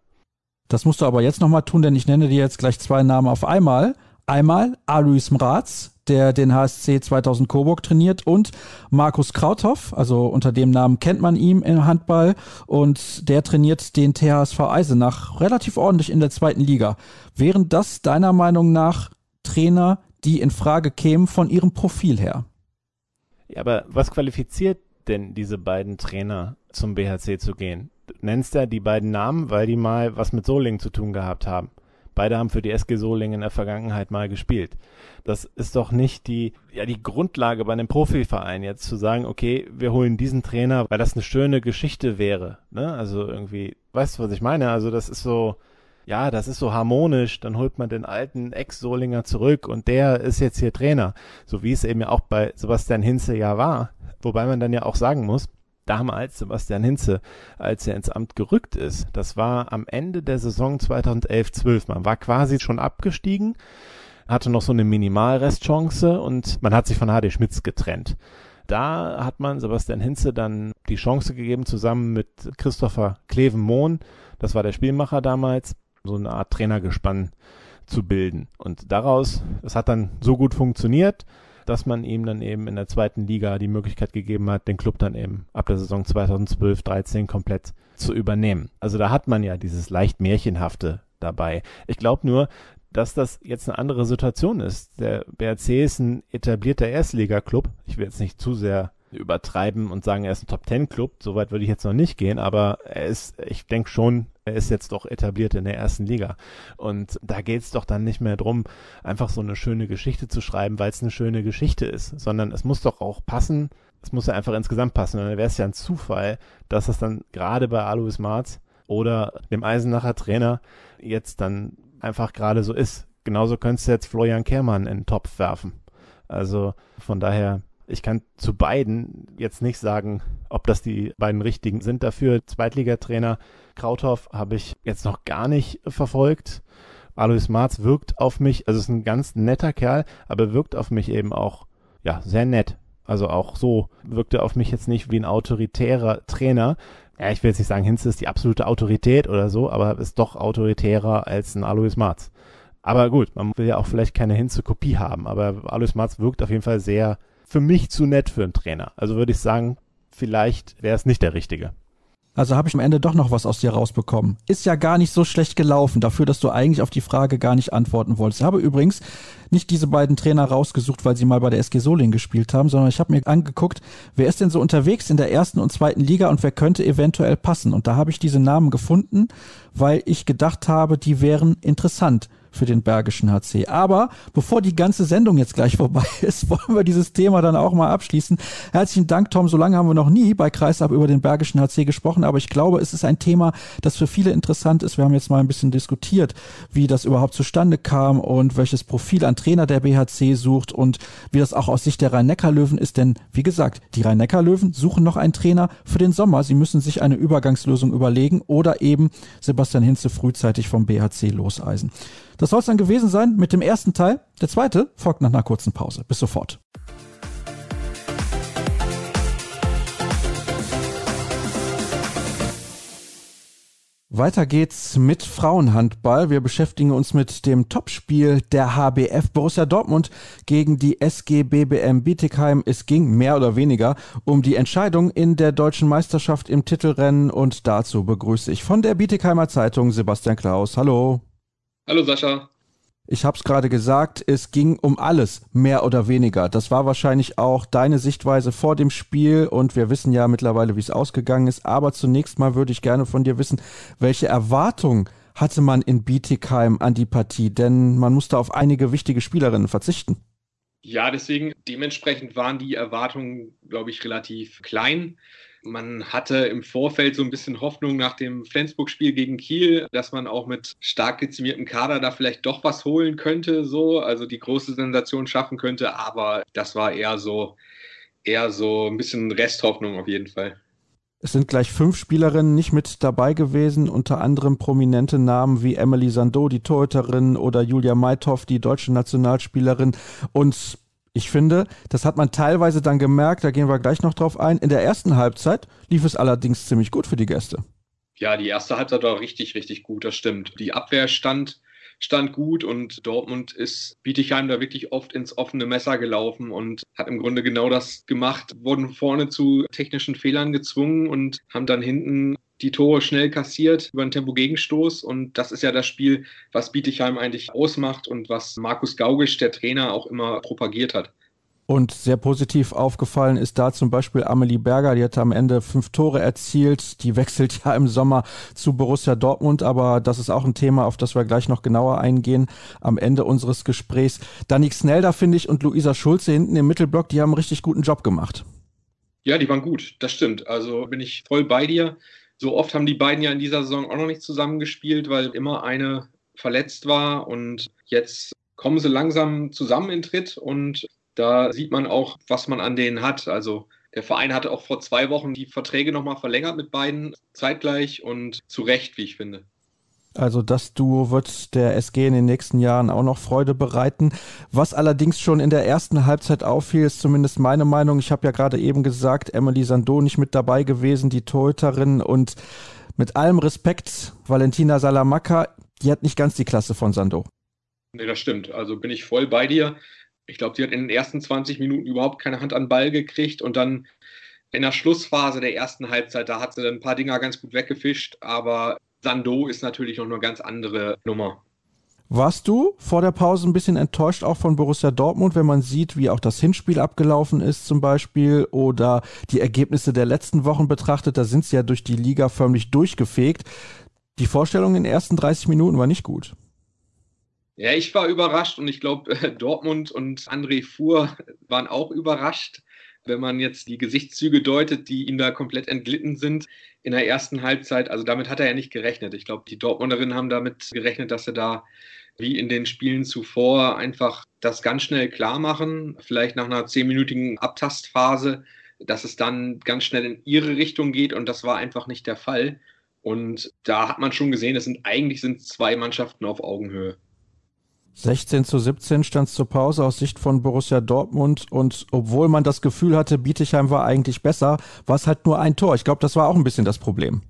Das musst du aber jetzt nochmal tun, denn ich nenne dir jetzt gleich zwei Namen auf einmal. Einmal Alois Mraz, der den HSC 2000 Coburg trainiert und Markus Krauthoff, also unter dem Namen kennt man ihn im Handball und der trainiert den THSV Eisenach relativ ordentlich in der zweiten Liga. Wären das deiner Meinung nach Trainer, die in Frage kämen von ihrem Profil her? Ja, aber was qualifiziert denn diese beiden Trainer zum BHC zu gehen? Nennst ja die beiden Namen, weil die mal was mit Solingen zu tun gehabt haben. Beide haben für die SG Solingen in der Vergangenheit mal gespielt. Das ist doch nicht die, ja, die Grundlage bei einem Profiverein jetzt zu sagen, okay, wir holen diesen Trainer, weil das eine schöne Geschichte wäre. Ne? Also irgendwie, weißt du, was ich meine? Also das ist so, ja, das ist so harmonisch, dann holt man den alten Ex-Solinger zurück und der ist jetzt hier Trainer. So wie es eben ja auch bei Sebastian Hinze ja war. Wobei man dann ja auch sagen muss, damals Sebastian Hinze, als er ins Amt gerückt ist, das war am Ende der Saison 2011-12. Man war quasi schon abgestiegen, hatte noch so eine Minimalrestchance und man hat sich von HD Schmitz getrennt. Da hat man Sebastian Hinze dann die Chance gegeben, zusammen mit Christopher Kleven-Mohn, das war der Spielmacher damals, so eine Art Trainergespann zu bilden. Und daraus, es hat dann so gut funktioniert, dass man ihm dann eben in der zweiten Liga die Möglichkeit gegeben hat, den Club dann eben ab der Saison 2012-13 komplett zu übernehmen. Also da hat man ja dieses leicht Märchenhafte dabei. Ich glaube nur, dass das jetzt eine andere Situation ist. Der BRC ist ein etablierter Erstliga-Club. Ich will jetzt nicht zu sehr übertreiben und sagen, er ist ein Top Ten Club. Soweit würde ich jetzt noch nicht gehen, aber er ist, ich denke schon, er ist jetzt doch etabliert in der ersten Liga. Und da geht es doch dann nicht mehr drum, einfach so eine schöne Geschichte zu schreiben, weil es eine schöne Geschichte ist, sondern es muss doch auch passen. Es muss ja einfach insgesamt passen. Und dann wäre es ja ein Zufall, dass es dann gerade bei Alois Marz oder dem Eisenacher Trainer jetzt dann einfach gerade so ist. Genauso könntest du jetzt Florian Kehrmann in den Topf werfen. Also von daher ich kann zu beiden jetzt nicht sagen, ob das die beiden richtigen sind dafür. Zweitligatrainer Krauthoff habe ich jetzt noch gar nicht verfolgt. Alois Marz wirkt auf mich, also ist ein ganz netter Kerl, aber wirkt auf mich eben auch, ja, sehr nett. Also auch so wirkt er auf mich jetzt nicht wie ein autoritärer Trainer. Ja, ich will jetzt nicht sagen, Hinz ist die absolute Autorität oder so, aber ist doch autoritärer als ein Alois Marz. Aber gut, man will ja auch vielleicht keine Hinze-Kopie haben, aber Alois Marz wirkt auf jeden Fall sehr für mich zu nett für einen Trainer. Also würde ich sagen, vielleicht wäre es nicht der richtige. Also habe ich am Ende doch noch was aus dir rausbekommen. Ist ja gar nicht so schlecht gelaufen, dafür, dass du eigentlich auf die Frage gar nicht antworten wolltest. Ich habe übrigens nicht diese beiden Trainer rausgesucht, weil sie mal bei der SG Solingen gespielt haben, sondern ich habe mir angeguckt, wer ist denn so unterwegs in der ersten und zweiten Liga und wer könnte eventuell passen. Und da habe ich diese Namen gefunden, weil ich gedacht habe, die wären interessant für den Bergischen HC. Aber bevor die ganze Sendung jetzt gleich vorbei ist, wollen wir dieses Thema dann auch mal abschließen. Herzlichen Dank, Tom. So lange haben wir noch nie bei Kreisab über den Bergischen HC gesprochen, aber ich glaube, es ist ein Thema, das für viele interessant ist. Wir haben jetzt mal ein bisschen diskutiert, wie das überhaupt zustande kam und welches Profil an Trainer der BHC sucht und wie das auch aus Sicht der Rhein-Neckar-Löwen ist. Denn, wie gesagt, die Rhein-Neckar-Löwen suchen noch einen Trainer für den Sommer. Sie müssen sich eine Übergangslösung überlegen oder eben Sebastian Hinze frühzeitig vom BHC loseisen. Das soll es dann gewesen sein mit dem ersten Teil. Der zweite folgt nach einer kurzen Pause. Bis sofort. Weiter geht's mit Frauenhandball. Wir beschäftigen uns mit dem Topspiel der HBF Borussia Dortmund gegen die SG BBM Bietigheim. Es ging mehr oder weniger um die Entscheidung in der deutschen Meisterschaft im Titelrennen und dazu begrüße ich von der Bietigheimer Zeitung Sebastian Klaus. Hallo. Hallo Sascha. Ich habe es gerade gesagt, es ging um alles, mehr oder weniger. Das war wahrscheinlich auch deine Sichtweise vor dem Spiel und wir wissen ja mittlerweile, wie es ausgegangen ist. Aber zunächst mal würde ich gerne von dir wissen, welche Erwartungen hatte man in Bietigheim an die Partie? Denn man musste auf einige wichtige Spielerinnen verzichten. Ja, deswegen dementsprechend waren die Erwartungen, glaube ich, relativ klein. Man hatte im Vorfeld so ein bisschen Hoffnung nach dem Flensburg-Spiel gegen Kiel, dass man auch mit stark dezimiertem Kader da vielleicht doch was holen könnte, so, also die große Sensation schaffen könnte, aber das war eher so, eher so ein bisschen Resthoffnung auf jeden Fall. Es sind gleich fünf Spielerinnen nicht mit dabei gewesen, unter anderem prominente Namen wie Emily Sando, die Torhüterin, oder Julia Meithoff, die deutsche Nationalspielerin. Und ich finde, das hat man teilweise dann gemerkt, da gehen wir gleich noch drauf ein. In der ersten Halbzeit lief es allerdings ziemlich gut für die Gäste. Ja, die erste Halbzeit war richtig, richtig gut, das stimmt. Die Abwehr stand, stand gut und Dortmund ist Bietigheim da wirklich oft ins offene Messer gelaufen und hat im Grunde genau das gemacht, wurden vorne zu technischen Fehlern gezwungen und haben dann hinten die Tore schnell kassiert über einen Tempo-Gegenstoß. Und das ist ja das Spiel, was Bietigheim eigentlich ausmacht und was Markus Gaugisch, der Trainer, auch immer propagiert hat. Und sehr positiv aufgefallen ist da zum Beispiel Amelie Berger, die hat am Ende fünf Tore erzielt. Die wechselt ja im Sommer zu Borussia Dortmund, aber das ist auch ein Thema, auf das wir gleich noch genauer eingehen am Ende unseres Gesprächs. Danik Snelder, finde ich, und Luisa Schulze hinten im Mittelblock, die haben einen richtig guten Job gemacht. Ja, die waren gut, das stimmt. Also bin ich voll bei dir. So oft haben die beiden ja in dieser Saison auch noch nicht zusammengespielt, weil immer eine verletzt war und jetzt kommen sie langsam zusammen in Tritt und da sieht man auch, was man an denen hat. Also der Verein hatte auch vor zwei Wochen die Verträge nochmal verlängert mit beiden zeitgleich und zu Recht, wie ich finde. Also das Duo wird der SG in den nächsten Jahren auch noch Freude bereiten. Was allerdings schon in der ersten Halbzeit auffiel, ist zumindest meine Meinung. Ich habe ja gerade eben gesagt, Emily Sando nicht mit dabei gewesen, die Torhüterin. Und mit allem Respekt, Valentina Salamanca, die hat nicht ganz die Klasse von Sando. Nee, das stimmt. Also bin ich voll bei dir. Ich glaube, sie hat in den ersten 20 Minuten überhaupt keine Hand an Ball gekriegt und dann in der Schlussphase der ersten Halbzeit, da hat sie ein paar Dinger ganz gut weggefischt, aber Sando ist natürlich noch eine ganz andere Nummer. Warst du vor der Pause ein bisschen enttäuscht auch von Borussia Dortmund, wenn man sieht, wie auch das Hinspiel abgelaufen ist zum Beispiel oder die Ergebnisse der letzten Wochen betrachtet? Da sind sie ja durch die Liga förmlich durchgefegt. Die Vorstellung in den ersten 30 Minuten war nicht gut. Ja, ich war überrascht und ich glaube, Dortmund und André Fuhr waren auch überrascht, wenn man jetzt die Gesichtszüge deutet, die ihm da komplett entglitten sind in der ersten Halbzeit. Also damit hat er ja nicht gerechnet. Ich glaube, die Dortmunderinnen haben damit gerechnet, dass sie da wie in den Spielen zuvor einfach das ganz schnell klar machen, vielleicht nach einer zehnminütigen Abtastphase, dass es dann ganz schnell in ihre Richtung geht und das war einfach nicht der Fall. Und da hat man schon gesehen, es sind eigentlich sind zwei Mannschaften auf Augenhöhe. 16 zu 17 stand es zur Pause aus Sicht von Borussia Dortmund und obwohl man das Gefühl hatte, Bietigheim war eigentlich besser, war es halt nur ein Tor. Ich glaube, das war auch ein bisschen das Problem.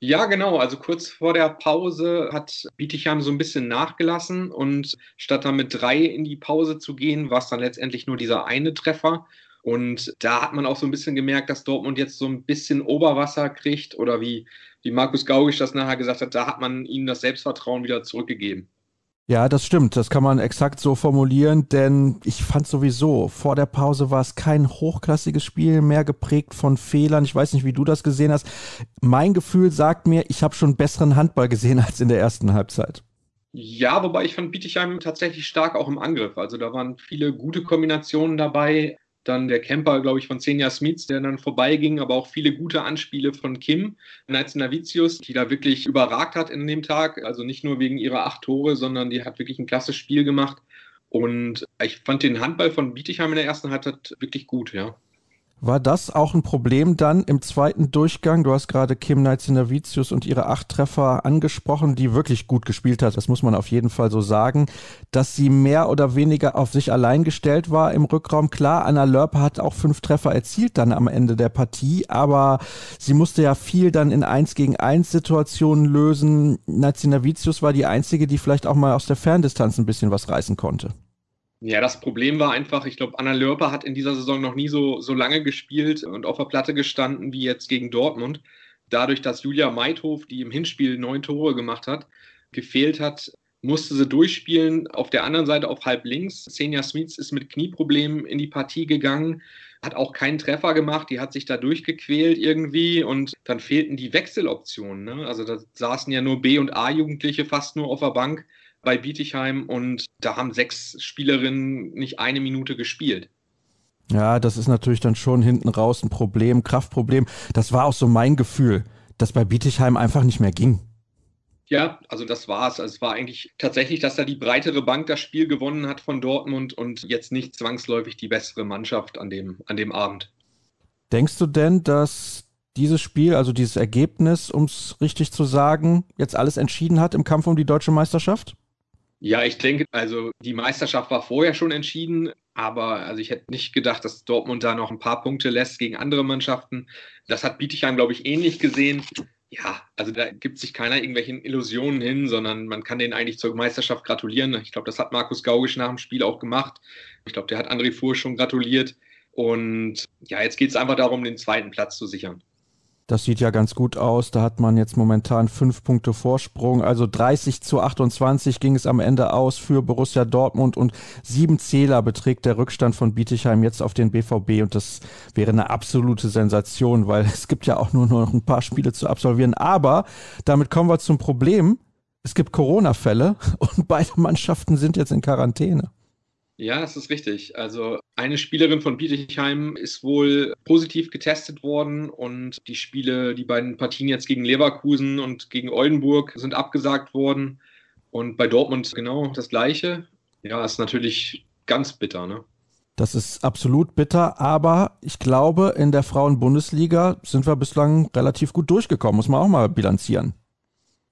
Ja, genau. Also kurz vor der Pause hat Bietigheim so ein bisschen nachgelassen und statt dann mit drei in die Pause zu gehen, war es dann letztendlich nur dieser eine Treffer. Und da hat man auch so ein bisschen gemerkt, dass Dortmund jetzt so ein bisschen Oberwasser kriegt oder wie, wie Markus Gaugisch das nachher gesagt hat, da hat man ihnen das Selbstvertrauen wieder zurückgegeben. Ja, das stimmt. Das kann man exakt so formulieren, denn ich fand sowieso, vor der Pause war es kein hochklassiges Spiel mehr geprägt von Fehlern. Ich weiß nicht, wie du das gesehen hast. Mein Gefühl sagt mir, ich habe schon besseren Handball gesehen als in der ersten Halbzeit. Ja, wobei ich fand Bietigheim tatsächlich stark auch im Angriff. Also da waren viele gute Kombinationen dabei. Dann der Camper, glaube ich, von Senja Smits, der dann vorbeiging, aber auch viele gute Anspiele von Kim Navicius, die da wirklich überragt hat in dem Tag. Also nicht nur wegen ihrer acht Tore, sondern die hat wirklich ein klasse Spiel gemacht. Und ich fand den Handball von Bietigheim in der ersten Halbzeit wirklich gut, ja. War das auch ein Problem dann im zweiten Durchgang? Du hast gerade Kim Navicius und ihre acht Treffer angesprochen, die wirklich gut gespielt hat. Das muss man auf jeden Fall so sagen, dass sie mehr oder weniger auf sich allein gestellt war im Rückraum. Klar, Anna Lörper hat auch fünf Treffer erzielt dann am Ende der Partie, aber sie musste ja viel dann in eins gegen eins Situationen lösen. Navicius war die einzige, die vielleicht auch mal aus der Ferndistanz ein bisschen was reißen konnte. Ja, das Problem war einfach, ich glaube, Anna Lörper hat in dieser Saison noch nie so, so lange gespielt und auf der Platte gestanden wie jetzt gegen Dortmund. Dadurch, dass Julia Meithof, die im Hinspiel neun Tore gemacht hat, gefehlt hat, musste sie durchspielen. Auf der anderen Seite auf halb links. Senja Smits ist mit Knieproblemen in die Partie gegangen, hat auch keinen Treffer gemacht, die hat sich da durchgequält irgendwie und dann fehlten die Wechseloptionen. Ne? Also da saßen ja nur B- und A-Jugendliche fast nur auf der Bank bei Bietigheim und da haben sechs Spielerinnen nicht eine Minute gespielt. Ja, das ist natürlich dann schon hinten raus ein Problem, Kraftproblem. Das war auch so mein Gefühl, dass bei Bietigheim einfach nicht mehr ging. Ja, also das war's. Also es war eigentlich tatsächlich, dass da die breitere Bank das Spiel gewonnen hat von Dortmund und jetzt nicht zwangsläufig die bessere Mannschaft an dem, an dem Abend. Denkst du denn, dass dieses Spiel, also dieses Ergebnis, um es richtig zu sagen, jetzt alles entschieden hat im Kampf um die deutsche Meisterschaft? Ja, ich denke, also die Meisterschaft war vorher schon entschieden, aber also ich hätte nicht gedacht, dass Dortmund da noch ein paar Punkte lässt gegen andere Mannschaften. Das hat Bietigheim, glaube ich, ähnlich gesehen. Ja, also da gibt sich keiner irgendwelchen Illusionen hin, sondern man kann denen eigentlich zur Meisterschaft gratulieren. Ich glaube, das hat Markus Gaugisch nach dem Spiel auch gemacht. Ich glaube, der hat André Fuhr schon gratuliert. Und ja, jetzt geht es einfach darum, den zweiten Platz zu sichern. Das sieht ja ganz gut aus. Da hat man jetzt momentan fünf Punkte Vorsprung. Also 30 zu 28 ging es am Ende aus für Borussia Dortmund und sieben Zähler beträgt der Rückstand von Bietigheim jetzt auf den BVB und das wäre eine absolute Sensation, weil es gibt ja auch nur noch ein paar Spiele zu absolvieren. Aber damit kommen wir zum Problem. Es gibt Corona-Fälle und beide Mannschaften sind jetzt in Quarantäne. Ja, das ist richtig. Also eine Spielerin von Bietigheim ist wohl positiv getestet worden und die Spiele, die beiden Partien jetzt gegen Leverkusen und gegen Oldenburg sind abgesagt worden. Und bei Dortmund genau das Gleiche. Ja, ist natürlich ganz bitter, ne? Das ist absolut bitter, aber ich glaube, in der Frauen-Bundesliga sind wir bislang relativ gut durchgekommen, muss man auch mal bilanzieren.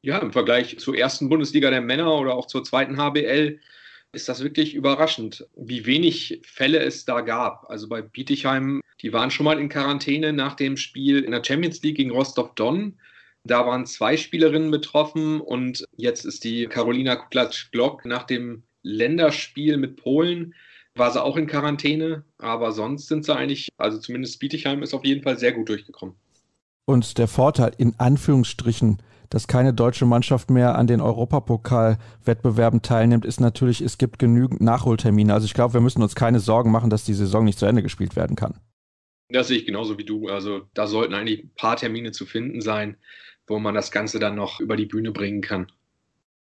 Ja, im Vergleich zur ersten Bundesliga der Männer oder auch zur zweiten HBL ist das wirklich überraschend, wie wenig Fälle es da gab. Also bei Bietigheim, die waren schon mal in Quarantäne nach dem Spiel in der Champions League gegen Rostov-Don. Da waren zwei Spielerinnen betroffen und jetzt ist die Carolina Kuklatsch-Glock nach dem Länderspiel mit Polen war sie auch in Quarantäne, aber sonst sind sie eigentlich, also zumindest Bietigheim ist auf jeden Fall sehr gut durchgekommen. Und der Vorteil in Anführungsstrichen dass keine deutsche Mannschaft mehr an den Europapokal-Wettbewerben teilnimmt, ist natürlich, es gibt genügend Nachholtermine. Also ich glaube, wir müssen uns keine Sorgen machen, dass die Saison nicht zu Ende gespielt werden kann. Das sehe ich genauso wie du. Also da sollten eigentlich ein paar Termine zu finden sein, wo man das Ganze dann noch über die Bühne bringen kann.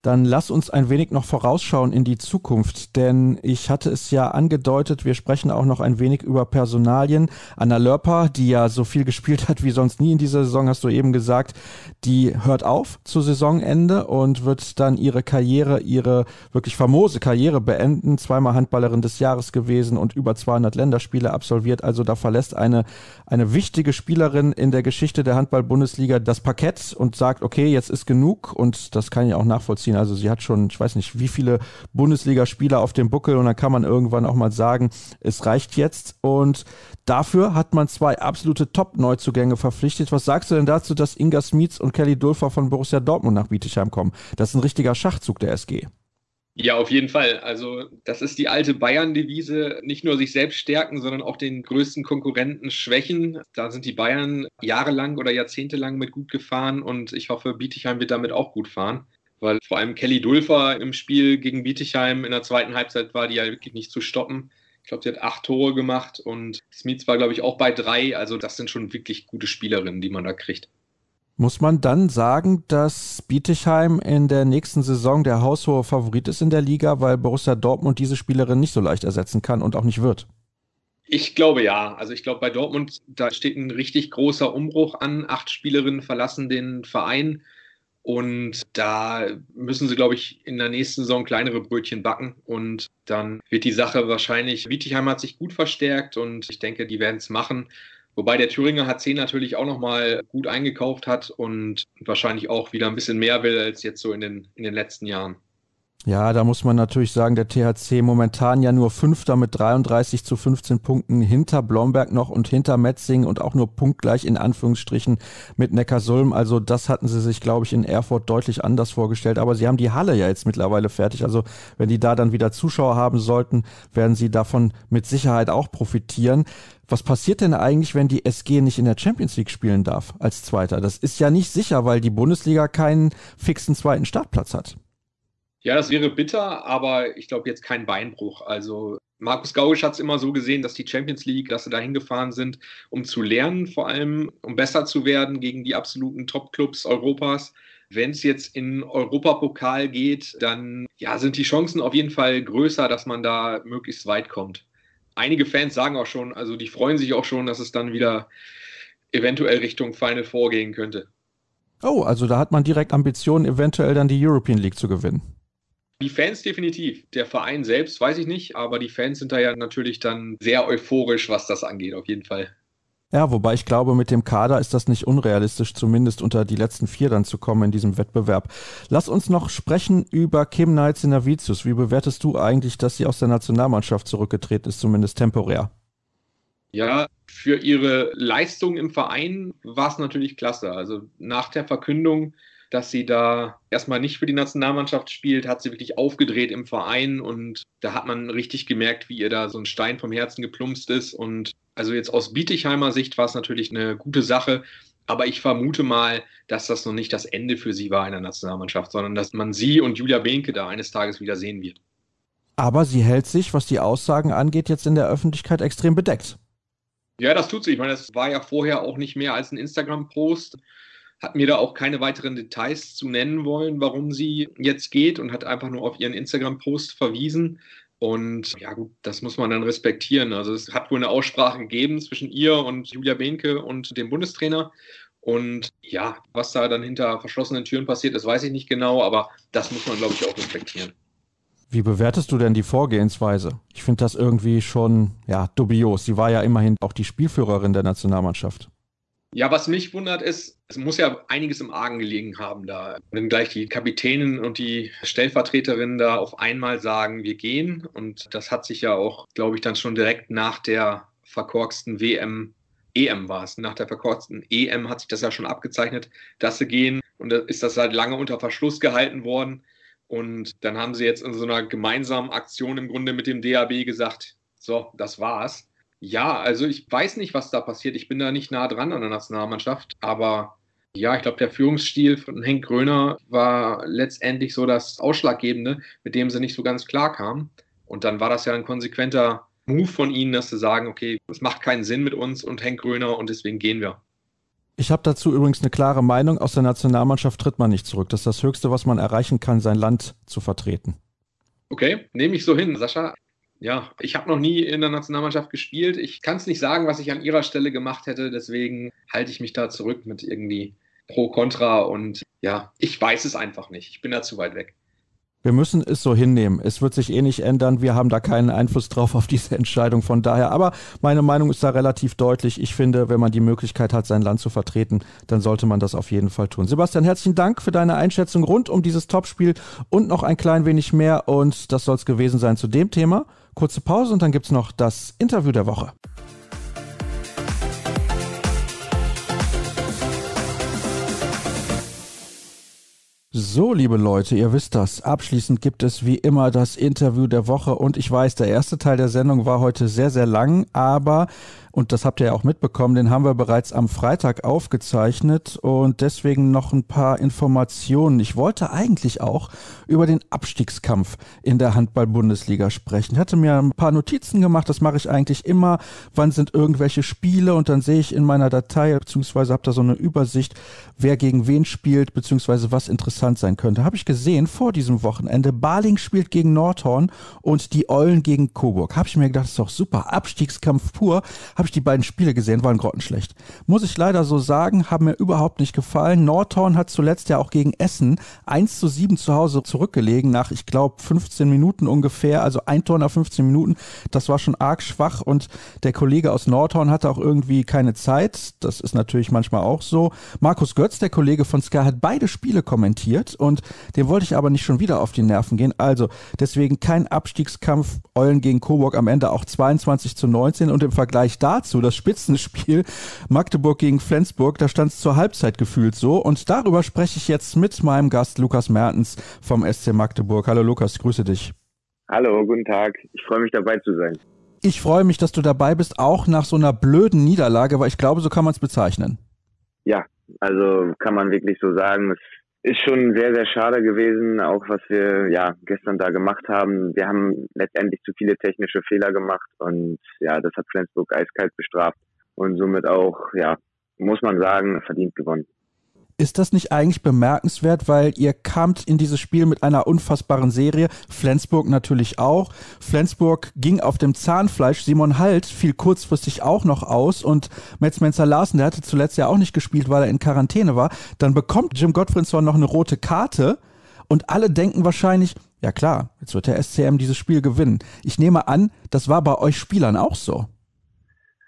Dann lass uns ein wenig noch vorausschauen in die Zukunft, denn ich hatte es ja angedeutet, wir sprechen auch noch ein wenig über Personalien. Anna Lörper, die ja so viel gespielt hat wie sonst nie in dieser Saison, hast du eben gesagt, die hört auf zu Saisonende und wird dann ihre Karriere, ihre wirklich famose Karriere beenden. Zweimal Handballerin des Jahres gewesen und über 200 Länderspiele absolviert. Also da verlässt eine, eine wichtige Spielerin in der Geschichte der Handball-Bundesliga das Parkett und sagt, okay, jetzt ist genug und das kann ich auch nachvollziehen also sie hat schon, ich weiß nicht, wie viele Bundesligaspieler auf dem Buckel und dann kann man irgendwann auch mal sagen, es reicht jetzt. Und dafür hat man zwei absolute Top-Neuzugänge verpflichtet. Was sagst du denn dazu, dass Inga Smits und Kelly Dulfer von Borussia Dortmund nach Bietigheim kommen? Das ist ein richtiger Schachzug der SG. Ja, auf jeden Fall. Also das ist die alte Bayern-Devise, nicht nur sich selbst stärken, sondern auch den größten Konkurrenten schwächen. Da sind die Bayern jahrelang oder jahrzehntelang mit gut gefahren und ich hoffe, Bietigheim wird damit auch gut fahren weil vor allem Kelly Dulfer im Spiel gegen Bietigheim in der zweiten Halbzeit war die ja wirklich nicht zu stoppen. Ich glaube, sie hat acht Tore gemacht und Smith war, glaube ich, auch bei drei. Also das sind schon wirklich gute Spielerinnen, die man da kriegt. Muss man dann sagen, dass Bietigheim in der nächsten Saison der haushohe Favorit ist in der Liga, weil Borussia Dortmund diese Spielerin nicht so leicht ersetzen kann und auch nicht wird? Ich glaube ja. Also ich glaube, bei Dortmund, da steht ein richtig großer Umbruch an. Acht Spielerinnen verlassen den Verein. Und da müssen sie, glaube ich, in der nächsten Saison kleinere Brötchen backen. Und dann wird die Sache wahrscheinlich, Wietigheim hat sich gut verstärkt und ich denke, die werden es machen. Wobei der Thüringer HC natürlich auch nochmal gut eingekauft hat und wahrscheinlich auch wieder ein bisschen mehr will als jetzt so in den, in den letzten Jahren. Ja, da muss man natürlich sagen, der THC momentan ja nur Fünfter mit 33 zu 15 Punkten hinter Blomberg noch und hinter Metzing und auch nur punktgleich in Anführungsstrichen mit Neckarsulm. Also das hatten sie sich, glaube ich, in Erfurt deutlich anders vorgestellt. Aber sie haben die Halle ja jetzt mittlerweile fertig. Also wenn die da dann wieder Zuschauer haben sollten, werden sie davon mit Sicherheit auch profitieren. Was passiert denn eigentlich, wenn die SG nicht in der Champions League spielen darf als Zweiter? Das ist ja nicht sicher, weil die Bundesliga keinen fixen zweiten Startplatz hat. Ja, das wäre bitter, aber ich glaube jetzt kein Beinbruch. Also Markus Gauisch hat es immer so gesehen, dass die Champions League, dass sie da hingefahren sind, um zu lernen, vor allem um besser zu werden gegen die absoluten Top-Clubs Europas. Wenn es jetzt in Europapokal geht, dann ja, sind die Chancen auf jeden Fall größer, dass man da möglichst weit kommt. Einige Fans sagen auch schon, also die freuen sich auch schon, dass es dann wieder eventuell Richtung Final Four gehen könnte. Oh, also da hat man direkt Ambitionen, eventuell dann die European League zu gewinnen. Die Fans definitiv. Der Verein selbst weiß ich nicht, aber die Fans sind da ja natürlich dann sehr euphorisch, was das angeht, auf jeden Fall. Ja, wobei ich glaube, mit dem Kader ist das nicht unrealistisch, zumindest unter die letzten vier dann zu kommen in diesem Wettbewerb. Lass uns noch sprechen über Kim Knights in Navicius. Wie bewertest du eigentlich, dass sie aus der Nationalmannschaft zurückgetreten ist, zumindest temporär? Ja, für ihre Leistung im Verein war es natürlich klasse. Also nach der Verkündung, dass sie da erstmal nicht für die Nationalmannschaft spielt, hat sie wirklich aufgedreht im Verein und da hat man richtig gemerkt, wie ihr da so ein Stein vom Herzen geplumpst ist. Und also jetzt aus Bietigheimer Sicht war es natürlich eine gute Sache. Aber ich vermute mal, dass das noch nicht das Ende für sie war in der Nationalmannschaft, sondern dass man sie und Julia Behnke da eines Tages wieder sehen wird. Aber sie hält sich, was die Aussagen angeht, jetzt in der Öffentlichkeit extrem bedeckt. Ja, das tut sie. Ich meine, das war ja vorher auch nicht mehr als ein Instagram-Post. Hat mir da auch keine weiteren Details zu nennen wollen, warum sie jetzt geht und hat einfach nur auf ihren Instagram-Post verwiesen. Und ja, gut, das muss man dann respektieren. Also es hat wohl eine Aussprache gegeben zwischen ihr und Julia Behnke und dem Bundestrainer. Und ja, was da dann hinter verschlossenen Türen passiert, das weiß ich nicht genau, aber das muss man, glaube ich, auch respektieren. Wie bewertest du denn die Vorgehensweise? Ich finde das irgendwie schon ja, dubios. Sie war ja immerhin auch die Spielführerin der Nationalmannschaft. Ja, was mich wundert ist, es muss ja einiges im Argen gelegen haben da. Wenn gleich die Kapitänin und die Stellvertreterin da auf einmal sagen, wir gehen. Und das hat sich ja auch, glaube ich, dann schon direkt nach der verkorksten WM, EM war es, nach der verkorksten EM hat sich das ja schon abgezeichnet, dass sie gehen. Und da ist das seit lange unter Verschluss gehalten worden. Und dann haben sie jetzt in so einer gemeinsamen Aktion im Grunde mit dem DAB gesagt, so, das war's. Ja, also ich weiß nicht, was da passiert. Ich bin da nicht nah dran an der Nationalmannschaft, aber ja, ich glaube, der Führungsstil von Henk Gröner war letztendlich so das Ausschlaggebende, mit dem sie nicht so ganz klar kamen. Und dann war das ja ein konsequenter Move von ihnen, dass sie sagen, okay, es macht keinen Sinn mit uns und Henk Gröner und deswegen gehen wir. Ich habe dazu übrigens eine klare Meinung. Aus der Nationalmannschaft tritt man nicht zurück. Das ist das Höchste, was man erreichen kann, sein Land zu vertreten. Okay, nehme ich so hin. Sascha, ja, ich habe noch nie in der Nationalmannschaft gespielt. Ich kann es nicht sagen, was ich an ihrer Stelle gemacht hätte. Deswegen halte ich mich da zurück mit irgendwie Pro, Contra und ja, ich weiß es einfach nicht. Ich bin da zu weit weg. Wir müssen es so hinnehmen. Es wird sich eh nicht ändern. Wir haben da keinen Einfluss drauf auf diese Entscheidung. Von daher, aber meine Meinung ist da relativ deutlich. Ich finde, wenn man die Möglichkeit hat, sein Land zu vertreten, dann sollte man das auf jeden Fall tun. Sebastian, herzlichen Dank für deine Einschätzung rund um dieses Topspiel und noch ein klein wenig mehr. Und das soll es gewesen sein zu dem Thema. Kurze Pause und dann gibt es noch das Interview der Woche. So, liebe Leute, ihr wisst das. Abschließend gibt es wie immer das Interview der Woche und ich weiß, der erste Teil der Sendung war heute sehr, sehr lang, aber und das habt ihr ja auch mitbekommen, den haben wir bereits am Freitag aufgezeichnet und deswegen noch ein paar Informationen. Ich wollte eigentlich auch über den Abstiegskampf in der Handball-Bundesliga sprechen. Ich hatte mir ein paar Notizen gemacht, das mache ich eigentlich immer. Wann sind irgendwelche Spiele und dann sehe ich in meiner Datei, beziehungsweise habe da so eine Übersicht, wer gegen wen spielt, beziehungsweise was interessant sein könnte. Habe ich gesehen vor diesem Wochenende, Baling spielt gegen Nordhorn und die Eulen gegen Coburg. Habe ich mir gedacht, das ist doch super, Abstiegskampf pur. Habe habe ich die beiden Spiele gesehen, waren grottenschlecht. Muss ich leider so sagen, haben mir überhaupt nicht gefallen. Nordhorn hat zuletzt ja auch gegen Essen 1 zu 7 zu Hause zurückgelegen, nach, ich glaube, 15 Minuten ungefähr, also ein Tor nach 15 Minuten. Das war schon arg schwach und der Kollege aus Nordhorn hatte auch irgendwie keine Zeit. Das ist natürlich manchmal auch so. Markus Götz, der Kollege von Sky, hat beide Spiele kommentiert und dem wollte ich aber nicht schon wieder auf die Nerven gehen. Also deswegen kein Abstiegskampf. Eulen gegen Coburg am Ende auch 22 zu 19 und im Vergleich da dazu, das Spitzenspiel Magdeburg gegen Flensburg, da stand es zur Halbzeit gefühlt so. Und darüber spreche ich jetzt mit meinem Gast Lukas Mertens vom SC Magdeburg. Hallo Lukas, grüße dich. Hallo, guten Tag. Ich freue mich dabei zu sein. Ich freue mich, dass du dabei bist, auch nach so einer blöden Niederlage, weil ich glaube, so kann man es bezeichnen. Ja, also kann man wirklich so sagen. Es ist schon sehr, sehr schade gewesen, auch was wir ja gestern da gemacht haben. Wir haben letztendlich zu viele technische Fehler gemacht und ja, das hat Flensburg eiskalt bestraft und somit auch, ja, muss man sagen, verdient gewonnen. Ist das nicht eigentlich bemerkenswert, weil ihr kamt in dieses Spiel mit einer unfassbaren Serie, Flensburg natürlich auch. Flensburg ging auf dem Zahnfleisch, Simon Halt fiel kurzfristig auch noch aus und Metz Menzer Larsen, der hatte zuletzt ja auch nicht gespielt, weil er in Quarantäne war. Dann bekommt Jim Gottfriedson noch eine rote Karte und alle denken wahrscheinlich, ja klar, jetzt wird der SCM dieses Spiel gewinnen. Ich nehme an, das war bei euch Spielern auch so.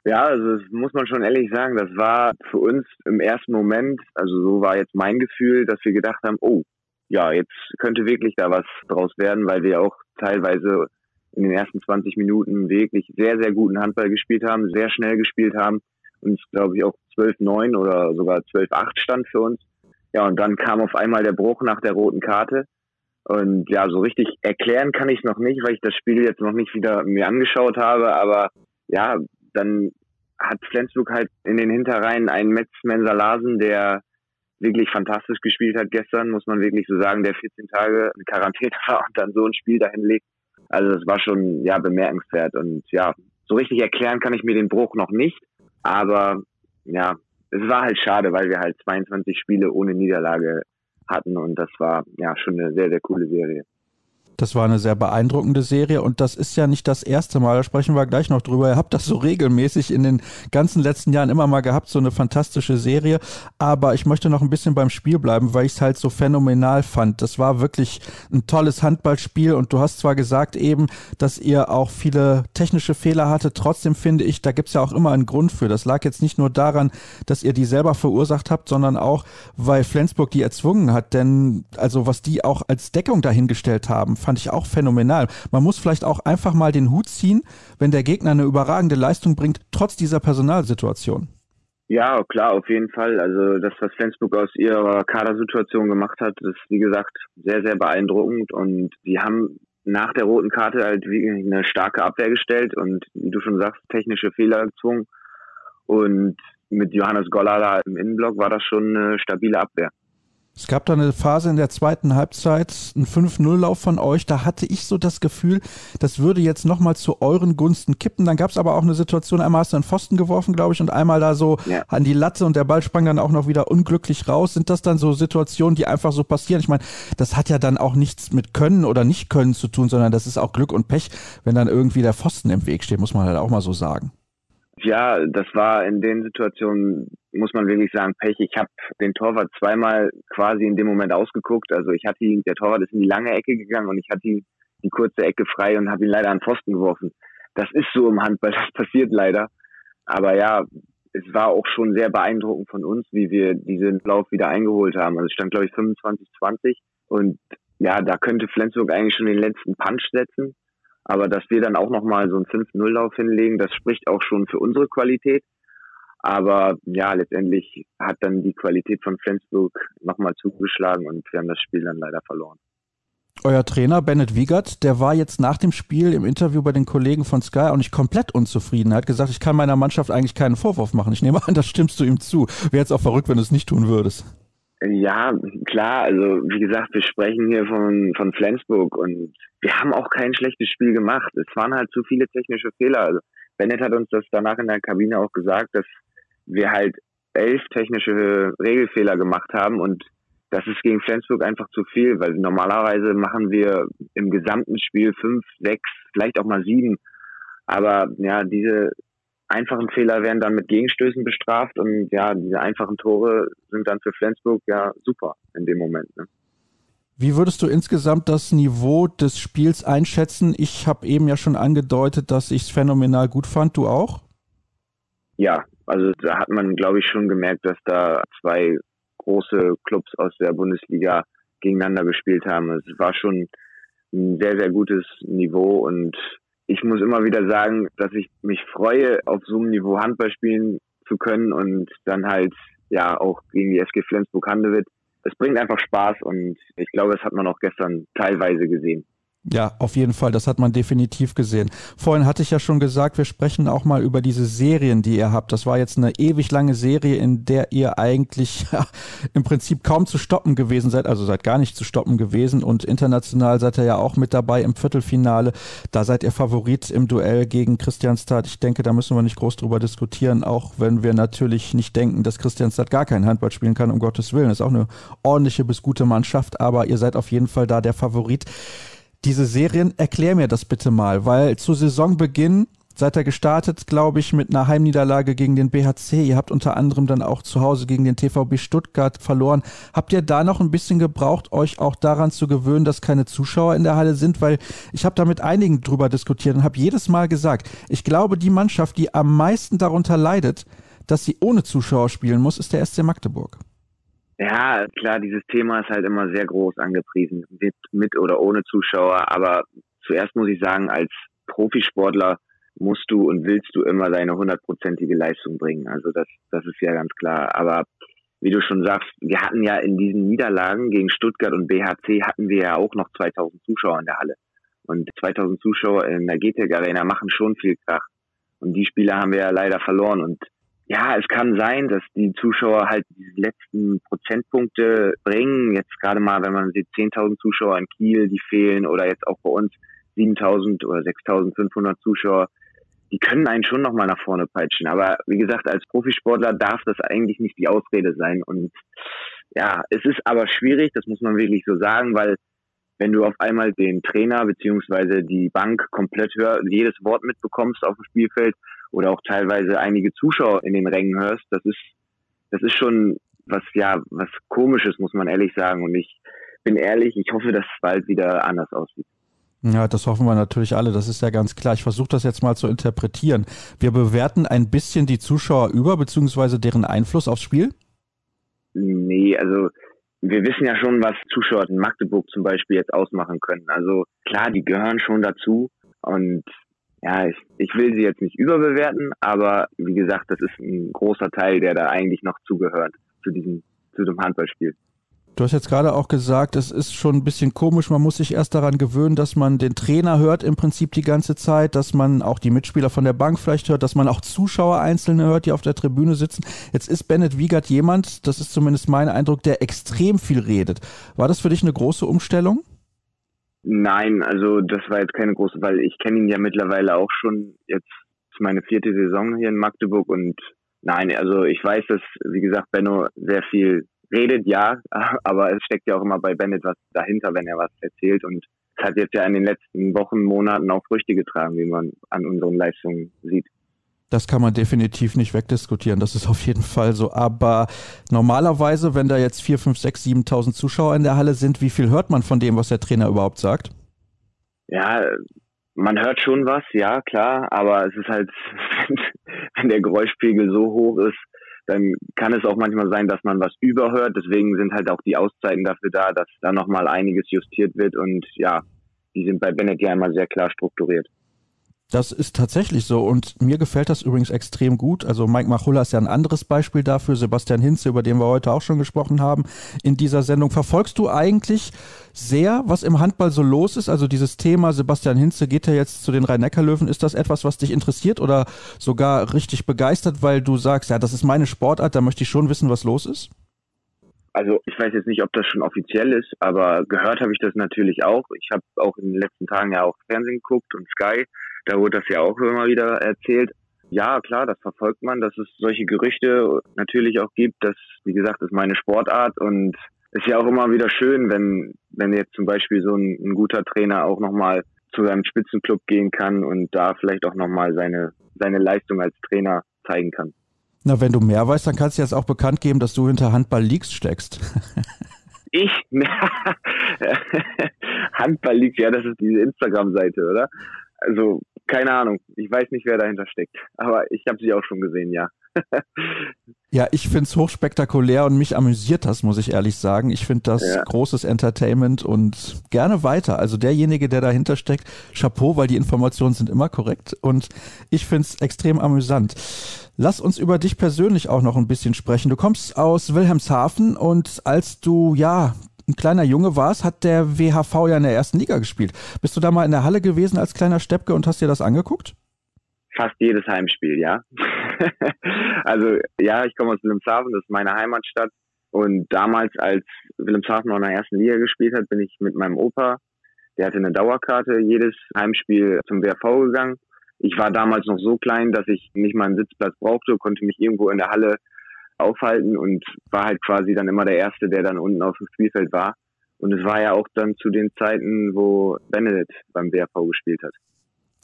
Ja, also das muss man schon ehrlich sagen, das war für uns im ersten Moment, also so war jetzt mein Gefühl, dass wir gedacht haben, oh, ja, jetzt könnte wirklich da was draus werden, weil wir auch teilweise in den ersten 20 Minuten wirklich sehr, sehr guten Handball gespielt haben, sehr schnell gespielt haben und glaube ich auch 12-9 oder sogar 12-8 stand für uns. Ja, und dann kam auf einmal der Bruch nach der roten Karte. Und ja, so richtig erklären kann ich es noch nicht, weil ich das Spiel jetzt noch nicht wieder mir angeschaut habe. Aber ja, dann hat Flensburg halt in den Hinterreihen einen Metz Mensalasen, der wirklich fantastisch gespielt hat gestern, muss man wirklich so sagen, der 14 Tage in Quarantäne war und dann so ein Spiel dahin legt. Also das war schon ja bemerkenswert und ja, so richtig erklären kann ich mir den Bruch noch nicht, aber ja, es war halt schade, weil wir halt 22 Spiele ohne Niederlage hatten und das war ja schon eine sehr, sehr coole Serie. Das war eine sehr beeindruckende Serie und das ist ja nicht das erste Mal, da sprechen wir gleich noch drüber. Ihr habt das so regelmäßig in den ganzen letzten Jahren immer mal gehabt, so eine fantastische Serie. Aber ich möchte noch ein bisschen beim Spiel bleiben, weil ich es halt so phänomenal fand. Das war wirklich ein tolles Handballspiel und du hast zwar gesagt eben, dass ihr auch viele technische Fehler hattet. Trotzdem finde ich, da gibt es ja auch immer einen Grund für. Das lag jetzt nicht nur daran, dass ihr die selber verursacht habt, sondern auch, weil Flensburg die erzwungen hat. Denn also was die auch als Deckung dahingestellt haben, fand ich auch phänomenal. Man muss vielleicht auch einfach mal den Hut ziehen, wenn der Gegner eine überragende Leistung bringt, trotz dieser Personalsituation. Ja, klar, auf jeden Fall. Also das, was Flensburg aus ihrer Kadersituation gemacht hat, ist wie gesagt sehr, sehr beeindruckend. Und sie haben nach der roten Karte halt eine starke Abwehr gestellt und wie du schon sagst, technische Fehler gezwungen. Und mit Johannes Goller im Innenblock war das schon eine stabile Abwehr. Es gab da eine Phase in der zweiten Halbzeit, ein 5-0-Lauf von euch. Da hatte ich so das Gefühl, das würde jetzt nochmal zu euren Gunsten kippen. Dann gab es aber auch eine Situation, einmal hast du einen Pfosten geworfen, glaube ich, und einmal da so ja. an die Latte und der Ball sprang dann auch noch wieder unglücklich raus. Sind das dann so Situationen, die einfach so passieren? Ich meine, das hat ja dann auch nichts mit Können oder Nicht-Können zu tun, sondern das ist auch Glück und Pech, wenn dann irgendwie der Pfosten im Weg steht, muss man halt auch mal so sagen. Ja, das war in den Situationen, muss man wirklich sagen, Pech. Ich habe den Torwart zweimal quasi in dem Moment ausgeguckt. Also ich hatte ihn, der Torwart ist in die lange Ecke gegangen und ich hatte ihn die kurze Ecke frei und habe ihn leider an Pfosten geworfen. Das ist so im Handball, das passiert leider. Aber ja, es war auch schon sehr beeindruckend von uns, wie wir diesen Lauf wieder eingeholt haben. Also es stand, glaube ich, 25-20 und ja, da könnte Flensburg eigentlich schon den letzten Punch setzen. Aber dass wir dann auch nochmal so einen 5-0-Lauf hinlegen, das spricht auch schon für unsere Qualität. Aber ja, letztendlich hat dann die Qualität von Flensburg nochmal zugeschlagen und wir haben das Spiel dann leider verloren. Euer Trainer Bennett Wiegert, der war jetzt nach dem Spiel im Interview bei den Kollegen von Sky auch nicht komplett unzufrieden. Er hat gesagt, ich kann meiner Mannschaft eigentlich keinen Vorwurf machen. Ich nehme an, das stimmst du ihm zu. Wäre jetzt auch verrückt, wenn du es nicht tun würdest. Ja, klar, also wie gesagt, wir sprechen hier von, von Flensburg und wir haben auch kein schlechtes Spiel gemacht. Es waren halt zu viele technische Fehler. Also Bennett hat uns das danach in der Kabine auch gesagt, dass wir halt elf technische Regelfehler gemacht haben und das ist gegen Flensburg einfach zu viel, weil normalerweise machen wir im gesamten Spiel fünf, sechs, vielleicht auch mal sieben. Aber ja, diese einfachen Fehler werden dann mit Gegenstößen bestraft und ja, diese einfachen Tore sind dann für Flensburg ja super in dem Moment. Ne? Wie würdest du insgesamt das Niveau des Spiels einschätzen? Ich habe eben ja schon angedeutet, dass ich es phänomenal gut fand. Du auch? Ja, also da hat man, glaube ich, schon gemerkt, dass da zwei große Clubs aus der Bundesliga gegeneinander gespielt haben. Es war schon ein sehr, sehr gutes Niveau und ich muss immer wieder sagen, dass ich mich freue, auf so einem Niveau Handball spielen zu können und dann halt ja auch gegen die SG Flensburg-Handewitt. Es bringt einfach Spaß und ich glaube, das hat man auch gestern teilweise gesehen. Ja, auf jeden Fall, das hat man definitiv gesehen. Vorhin hatte ich ja schon gesagt, wir sprechen auch mal über diese Serien, die ihr habt. Das war jetzt eine ewig lange Serie, in der ihr eigentlich ja, im Prinzip kaum zu stoppen gewesen seid, also seid gar nicht zu stoppen gewesen und international seid ihr ja auch mit dabei im Viertelfinale. Da seid ihr Favorit im Duell gegen Christianstadt. Ich denke, da müssen wir nicht groß drüber diskutieren, auch wenn wir natürlich nicht denken, dass Christianstadt gar keinen Handball spielen kann, um Gottes Willen. Das ist auch eine ordentliche bis gute Mannschaft, aber ihr seid auf jeden Fall da der Favorit diese Serien, erklär mir das bitte mal, weil zu Saisonbeginn seid ihr gestartet, glaube ich, mit einer Heimniederlage gegen den BHC. Ihr habt unter anderem dann auch zu Hause gegen den TVB Stuttgart verloren. Habt ihr da noch ein bisschen gebraucht, euch auch daran zu gewöhnen, dass keine Zuschauer in der Halle sind? Weil ich habe da mit einigen drüber diskutiert und habe jedes Mal gesagt, ich glaube, die Mannschaft, die am meisten darunter leidet, dass sie ohne Zuschauer spielen muss, ist der SC Magdeburg. Ja, klar, dieses Thema ist halt immer sehr groß angepriesen, mit, mit oder ohne Zuschauer, aber zuerst muss ich sagen, als Profisportler musst du und willst du immer deine hundertprozentige Leistung bringen. Also das, das ist ja ganz klar. Aber wie du schon sagst, wir hatten ja in diesen Niederlagen gegen Stuttgart und BHC hatten wir ja auch noch 2000 Zuschauer in der Halle. Und 2000 Zuschauer in der GTEC Arena machen schon viel Krach. Und die Spiele haben wir ja leider verloren. Und ja, es kann sein, dass die Zuschauer halt die letzten Prozentpunkte bringen. Jetzt gerade mal, wenn man sieht, 10.000 Zuschauer in Kiel, die fehlen oder jetzt auch bei uns 7.000 oder 6.500 Zuschauer, die können einen schon nochmal nach vorne peitschen. Aber wie gesagt, als Profisportler darf das eigentlich nicht die Ausrede sein. Und ja, es ist aber schwierig, das muss man wirklich so sagen, weil wenn du auf einmal den Trainer beziehungsweise die Bank komplett hörst, jedes Wort mitbekommst auf dem Spielfeld oder auch teilweise einige Zuschauer in den Rängen hörst, das ist, das ist schon was, ja, was komisches, muss man ehrlich sagen. Und ich bin ehrlich, ich hoffe, dass es bald wieder anders aussieht. Ja, das hoffen wir natürlich alle, das ist ja ganz klar. Ich versuche das jetzt mal zu interpretieren. Wir bewerten ein bisschen die Zuschauer über, beziehungsweise deren Einfluss aufs Spiel? Nee, also wir wissen ja schon, was Zuschauer in Magdeburg zum Beispiel jetzt ausmachen können. Also klar, die gehören schon dazu und ja, ich, ich will sie jetzt nicht überbewerten, aber wie gesagt, das ist ein großer Teil, der da eigentlich noch zugehört zu diesem, zu dem Handballspiel. Du hast jetzt gerade auch gesagt, es ist schon ein bisschen komisch. Man muss sich erst daran gewöhnen, dass man den Trainer hört im Prinzip die ganze Zeit, dass man auch die Mitspieler von der Bank vielleicht hört, dass man auch Zuschauer einzelne hört, die auf der Tribüne sitzen. Jetzt ist Bennett Wiegert jemand, das ist zumindest mein Eindruck, der extrem viel redet. War das für dich eine große Umstellung? Nein, also das war jetzt keine große, weil ich kenne ihn ja mittlerweile auch schon jetzt ist meine vierte Saison hier in Magdeburg und nein, also ich weiß, dass, wie gesagt, Benno sehr viel redet, ja, aber es steckt ja auch immer bei Bennett was dahinter, wenn er was erzählt und es hat jetzt ja in den letzten Wochen, Monaten auch Früchte getragen, wie man an unseren Leistungen sieht. Das kann man definitiv nicht wegdiskutieren. Das ist auf jeden Fall so. Aber normalerweise, wenn da jetzt 4, 5, 6, 7.000 Zuschauer in der Halle sind, wie viel hört man von dem, was der Trainer überhaupt sagt? Ja, man hört schon was, ja, klar. Aber es ist halt, wenn der Geräuschpegel so hoch ist, dann kann es auch manchmal sein, dass man was überhört. Deswegen sind halt auch die Auszeiten dafür da, dass da nochmal einiges justiert wird. Und ja, die sind bei Bennett ja immer sehr klar strukturiert. Das ist tatsächlich so und mir gefällt das übrigens extrem gut. Also Mike Machulla ist ja ein anderes Beispiel dafür, Sebastian Hinze, über den wir heute auch schon gesprochen haben in dieser Sendung. Verfolgst du eigentlich sehr, was im Handball so los ist? Also dieses Thema Sebastian Hinze geht ja jetzt zu den Rhein-Neckar-Löwen. Ist das etwas, was dich interessiert oder sogar richtig begeistert, weil du sagst, ja, das ist meine Sportart, da möchte ich schon wissen, was los ist? Also ich weiß jetzt nicht, ob das schon offiziell ist, aber gehört habe ich das natürlich auch. Ich habe auch in den letzten Tagen ja auch Fernsehen geguckt und Sky da wurde das ja auch immer wieder erzählt. Ja, klar, das verfolgt man, dass es solche Gerüchte natürlich auch gibt. Das, wie gesagt, ist meine Sportart und ist ja auch immer wieder schön, wenn, wenn jetzt zum Beispiel so ein, ein guter Trainer auch nochmal zu seinem Spitzenclub gehen kann und da vielleicht auch nochmal seine, seine Leistung als Trainer zeigen kann. Na, wenn du mehr weißt, dann kannst du jetzt auch bekannt geben, dass du hinter Handball Leaks steckst. ich? Handball Leaks, ja, das ist diese Instagram-Seite, oder? Also keine Ahnung. Ich weiß nicht, wer dahinter steckt. Aber ich habe sie auch schon gesehen, ja. ja, ich finde es hochspektakulär und mich amüsiert das, muss ich ehrlich sagen. Ich finde das ja. großes Entertainment und gerne weiter. Also derjenige, der dahinter steckt, Chapeau, weil die Informationen sind immer korrekt und ich finde es extrem amüsant. Lass uns über dich persönlich auch noch ein bisschen sprechen. Du kommst aus Wilhelmshaven und als du ja ein kleiner Junge warst, hat der WHV ja in der ersten Liga gespielt. Bist du da mal in der Halle gewesen als kleiner Steppke und hast dir das angeguckt? Fast jedes Heimspiel, ja. also ja, ich komme aus Wilhelmshaven, das ist meine Heimatstadt. Und damals, als Wilhelmshaven noch in der ersten Liga gespielt hat, bin ich mit meinem Opa, der hatte eine Dauerkarte, jedes Heimspiel zum WHV gegangen. Ich war damals noch so klein, dass ich nicht mal einen Sitzplatz brauchte, konnte mich irgendwo in der Halle aufhalten und war halt quasi dann immer der Erste, der dann unten auf dem Spielfeld war. Und es war ja auch dann zu den Zeiten, wo Benedikt beim BRV gespielt hat.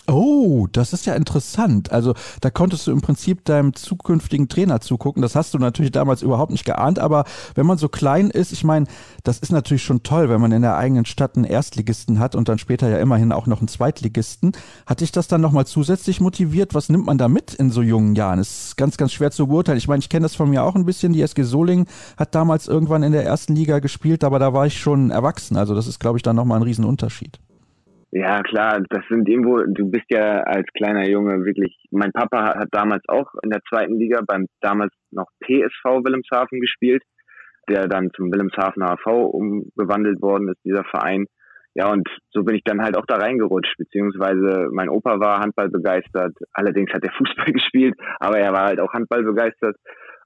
Oh, das ist ja interessant. Also da konntest du im Prinzip deinem zukünftigen Trainer zugucken. Das hast du natürlich damals überhaupt nicht geahnt, aber wenn man so klein ist, ich meine, das ist natürlich schon toll, wenn man in der eigenen Stadt einen Erstligisten hat und dann später ja immerhin auch noch einen Zweitligisten. Hat dich das dann nochmal zusätzlich motiviert? Was nimmt man da mit in so jungen Jahren? Das ist ganz, ganz schwer zu beurteilen. Ich meine, ich kenne das von mir auch ein bisschen. Die SG Soling hat damals irgendwann in der ersten Liga gespielt, aber da war ich schon erwachsen. Also das ist, glaube ich, dann nochmal ein Riesenunterschied. Ja, klar, das sind irgendwo, du bist ja als kleiner Junge wirklich, mein Papa hat damals auch in der zweiten Liga beim damals noch PSV Wilhelmshaven gespielt, der dann zum Wilhelmshaven HV umgewandelt worden ist, dieser Verein. Ja, und so bin ich dann halt auch da reingerutscht, beziehungsweise mein Opa war Handball begeistert, allerdings hat er Fußball gespielt, aber er war halt auch Handball begeistert.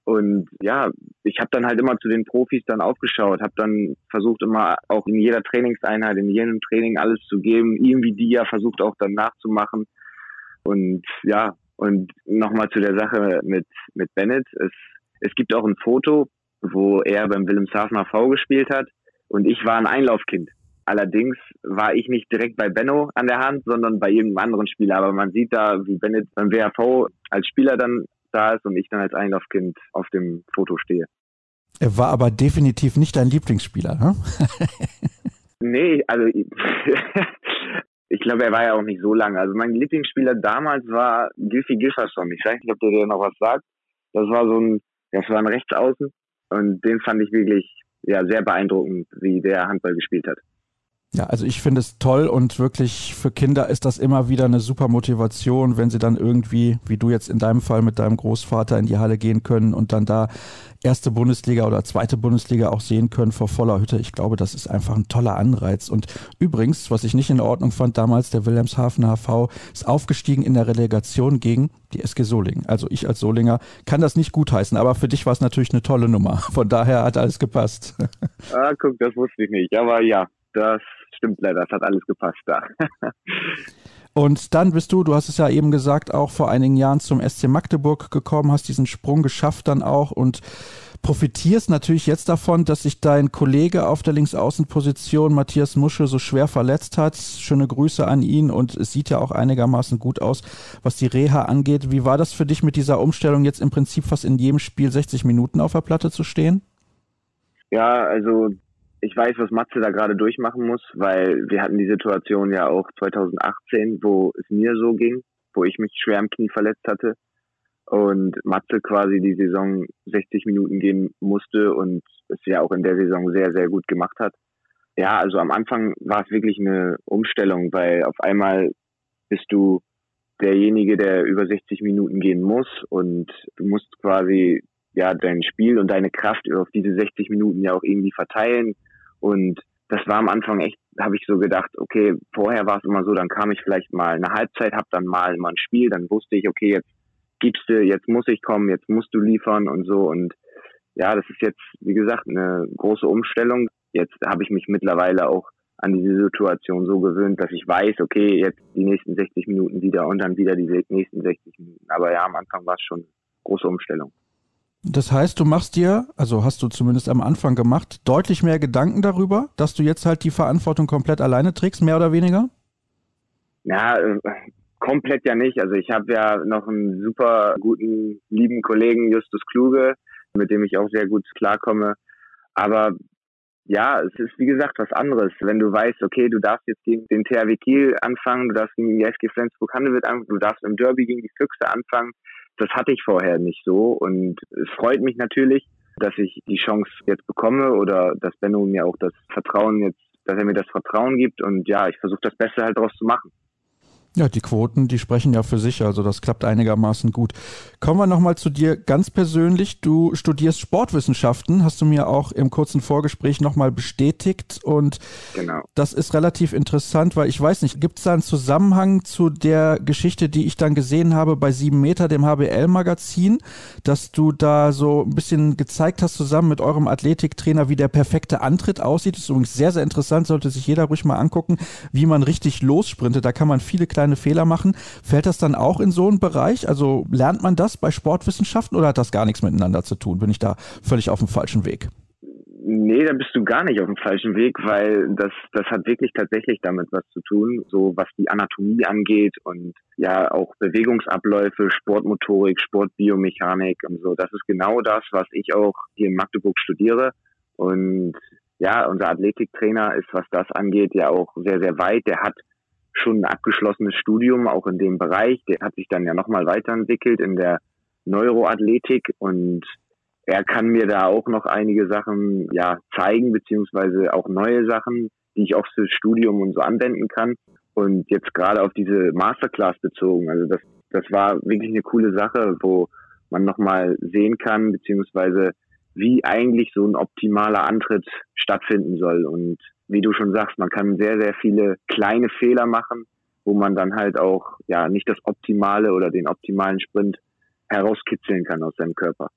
Und ja, ich habe dann halt immer zu den Profis dann aufgeschaut, habe dann versucht immer auch in jeder Trainingseinheit, in jedem Training alles zu geben, irgendwie die ja versucht auch dann nachzumachen. Und ja, und nochmal zu der Sache mit, mit Bennett. Es, es gibt auch ein Foto, wo er beim Wilhelmshavener V gespielt hat und ich war ein Einlaufkind. Allerdings war ich nicht direkt bei Benno an der Hand, sondern bei irgendeinem anderen Spieler. Aber man sieht da, wie Bennett beim WHV als Spieler dann da ist und ich dann als Einlaufkind auf dem Foto stehe. Er war aber definitiv nicht dein Lieblingsspieler, ne? nee, also ich glaube, er war ja auch nicht so lange. Also mein Lieblingsspieler damals war Gilfi Gilferson. Ich weiß nicht, ob der dir noch was sagt. Das war so ein, das war ein Rechtsaußen und den fand ich wirklich ja sehr beeindruckend, wie der Handball gespielt hat. Ja, also ich finde es toll und wirklich für Kinder ist das immer wieder eine super Motivation, wenn sie dann irgendwie, wie du jetzt in deinem Fall mit deinem Großvater in die Halle gehen können und dann da erste Bundesliga oder zweite Bundesliga auch sehen können vor voller Hütte. Ich glaube, das ist einfach ein toller Anreiz. Und übrigens, was ich nicht in Ordnung fand damals, der Wilhelmshaven HV ist aufgestiegen in der Relegation gegen die SG Solingen. Also ich als Solinger kann das nicht gutheißen, aber für dich war es natürlich eine tolle Nummer. Von daher hat alles gepasst. Ah, guck, das wusste ich nicht. Aber ja, das stimmt leider, das hat alles gepasst da. Und dann bist du, du hast es ja eben gesagt, auch vor einigen Jahren zum SC Magdeburg gekommen, hast diesen Sprung geschafft dann auch und profitierst natürlich jetzt davon, dass sich dein Kollege auf der Linksaußenposition, Matthias Musche, so schwer verletzt hat. Schöne Grüße an ihn und es sieht ja auch einigermaßen gut aus, was die Reha angeht. Wie war das für dich mit dieser Umstellung, jetzt im Prinzip fast in jedem Spiel 60 Minuten auf der Platte zu stehen? Ja, also ich weiß, was Matze da gerade durchmachen muss, weil wir hatten die Situation ja auch 2018, wo es mir so ging, wo ich mich schwer am Knie verletzt hatte und Matze quasi die Saison 60 Minuten gehen musste und es ja auch in der Saison sehr, sehr gut gemacht hat. Ja, also am Anfang war es wirklich eine Umstellung, weil auf einmal bist du derjenige, der über 60 Minuten gehen muss und du musst quasi ja dein Spiel und deine Kraft auf diese 60 Minuten ja auch irgendwie verteilen. Und das war am Anfang echt, habe ich so gedacht, okay, vorher war es immer so, dann kam ich vielleicht mal eine Halbzeit, habe dann mal mal ein Spiel, dann wusste ich, okay, jetzt gibst du, jetzt muss ich kommen, jetzt musst du liefern und so. Und ja, das ist jetzt, wie gesagt, eine große Umstellung. Jetzt habe ich mich mittlerweile auch an diese Situation so gewöhnt, dass ich weiß, okay, jetzt die nächsten 60 Minuten wieder und dann wieder die nächsten 60 Minuten. Aber ja, am Anfang war es schon große Umstellung. Das heißt, du machst dir, also hast du zumindest am Anfang gemacht, deutlich mehr Gedanken darüber, dass du jetzt halt die Verantwortung komplett alleine trägst, mehr oder weniger? Ja, äh, komplett ja nicht. Also ich habe ja noch einen super guten, lieben Kollegen, Justus Kluge, mit dem ich auch sehr gut klarkomme. Aber ja, es ist wie gesagt was anderes. Wenn du weißt, okay, du darfst jetzt gegen den THW Kiel anfangen, du darfst gegen die SG Flensburg-Handewitt anfangen, du darfst im Derby gegen die Füchse anfangen, das hatte ich vorher nicht so und es freut mich natürlich, dass ich die Chance jetzt bekomme oder dass Benno mir auch das Vertrauen jetzt, dass er mir das Vertrauen gibt und ja, ich versuche das Beste halt daraus zu machen. Ja, die Quoten, die sprechen ja für sich, also das klappt einigermaßen gut. Kommen wir nochmal zu dir ganz persönlich. Du studierst Sportwissenschaften, hast du mir auch im kurzen Vorgespräch nochmal bestätigt und genau. das ist relativ interessant, weil ich weiß nicht, gibt es da einen Zusammenhang zu der Geschichte, die ich dann gesehen habe bei 7 Meter, dem HBL-Magazin, dass du da so ein bisschen gezeigt hast zusammen mit eurem Athletiktrainer, wie der perfekte Antritt aussieht. Das ist übrigens sehr, sehr interessant, sollte sich jeder ruhig mal angucken, wie man richtig lossprintet. Da kann man viele kleine kleine Fehler machen. Fällt das dann auch in so einen Bereich? Also lernt man das bei Sportwissenschaften oder hat das gar nichts miteinander zu tun? Bin ich da völlig auf dem falschen Weg? Nee, da bist du gar nicht auf dem falschen Weg, weil das, das hat wirklich tatsächlich damit was zu tun, so was die Anatomie angeht und ja auch Bewegungsabläufe, Sportmotorik, Sportbiomechanik und so. Das ist genau das, was ich auch hier in Magdeburg studiere. Und ja, unser Athletiktrainer ist, was das angeht, ja auch sehr, sehr weit. Der hat schon ein abgeschlossenes Studium, auch in dem Bereich. Der hat sich dann ja nochmal weiterentwickelt in der Neuroathletik und er kann mir da auch noch einige Sachen ja zeigen, beziehungsweise auch neue Sachen, die ich auch fürs Studium und so anwenden kann. Und jetzt gerade auf diese Masterclass bezogen, also das, das war wirklich eine coole Sache, wo man nochmal sehen kann, beziehungsweise wie eigentlich so ein optimaler Antritt stattfinden soll. Und wie du schon sagst, man kann sehr, sehr viele kleine Fehler machen, wo man dann halt auch ja nicht das Optimale oder den optimalen Sprint herauskitzeln kann aus seinem Körper.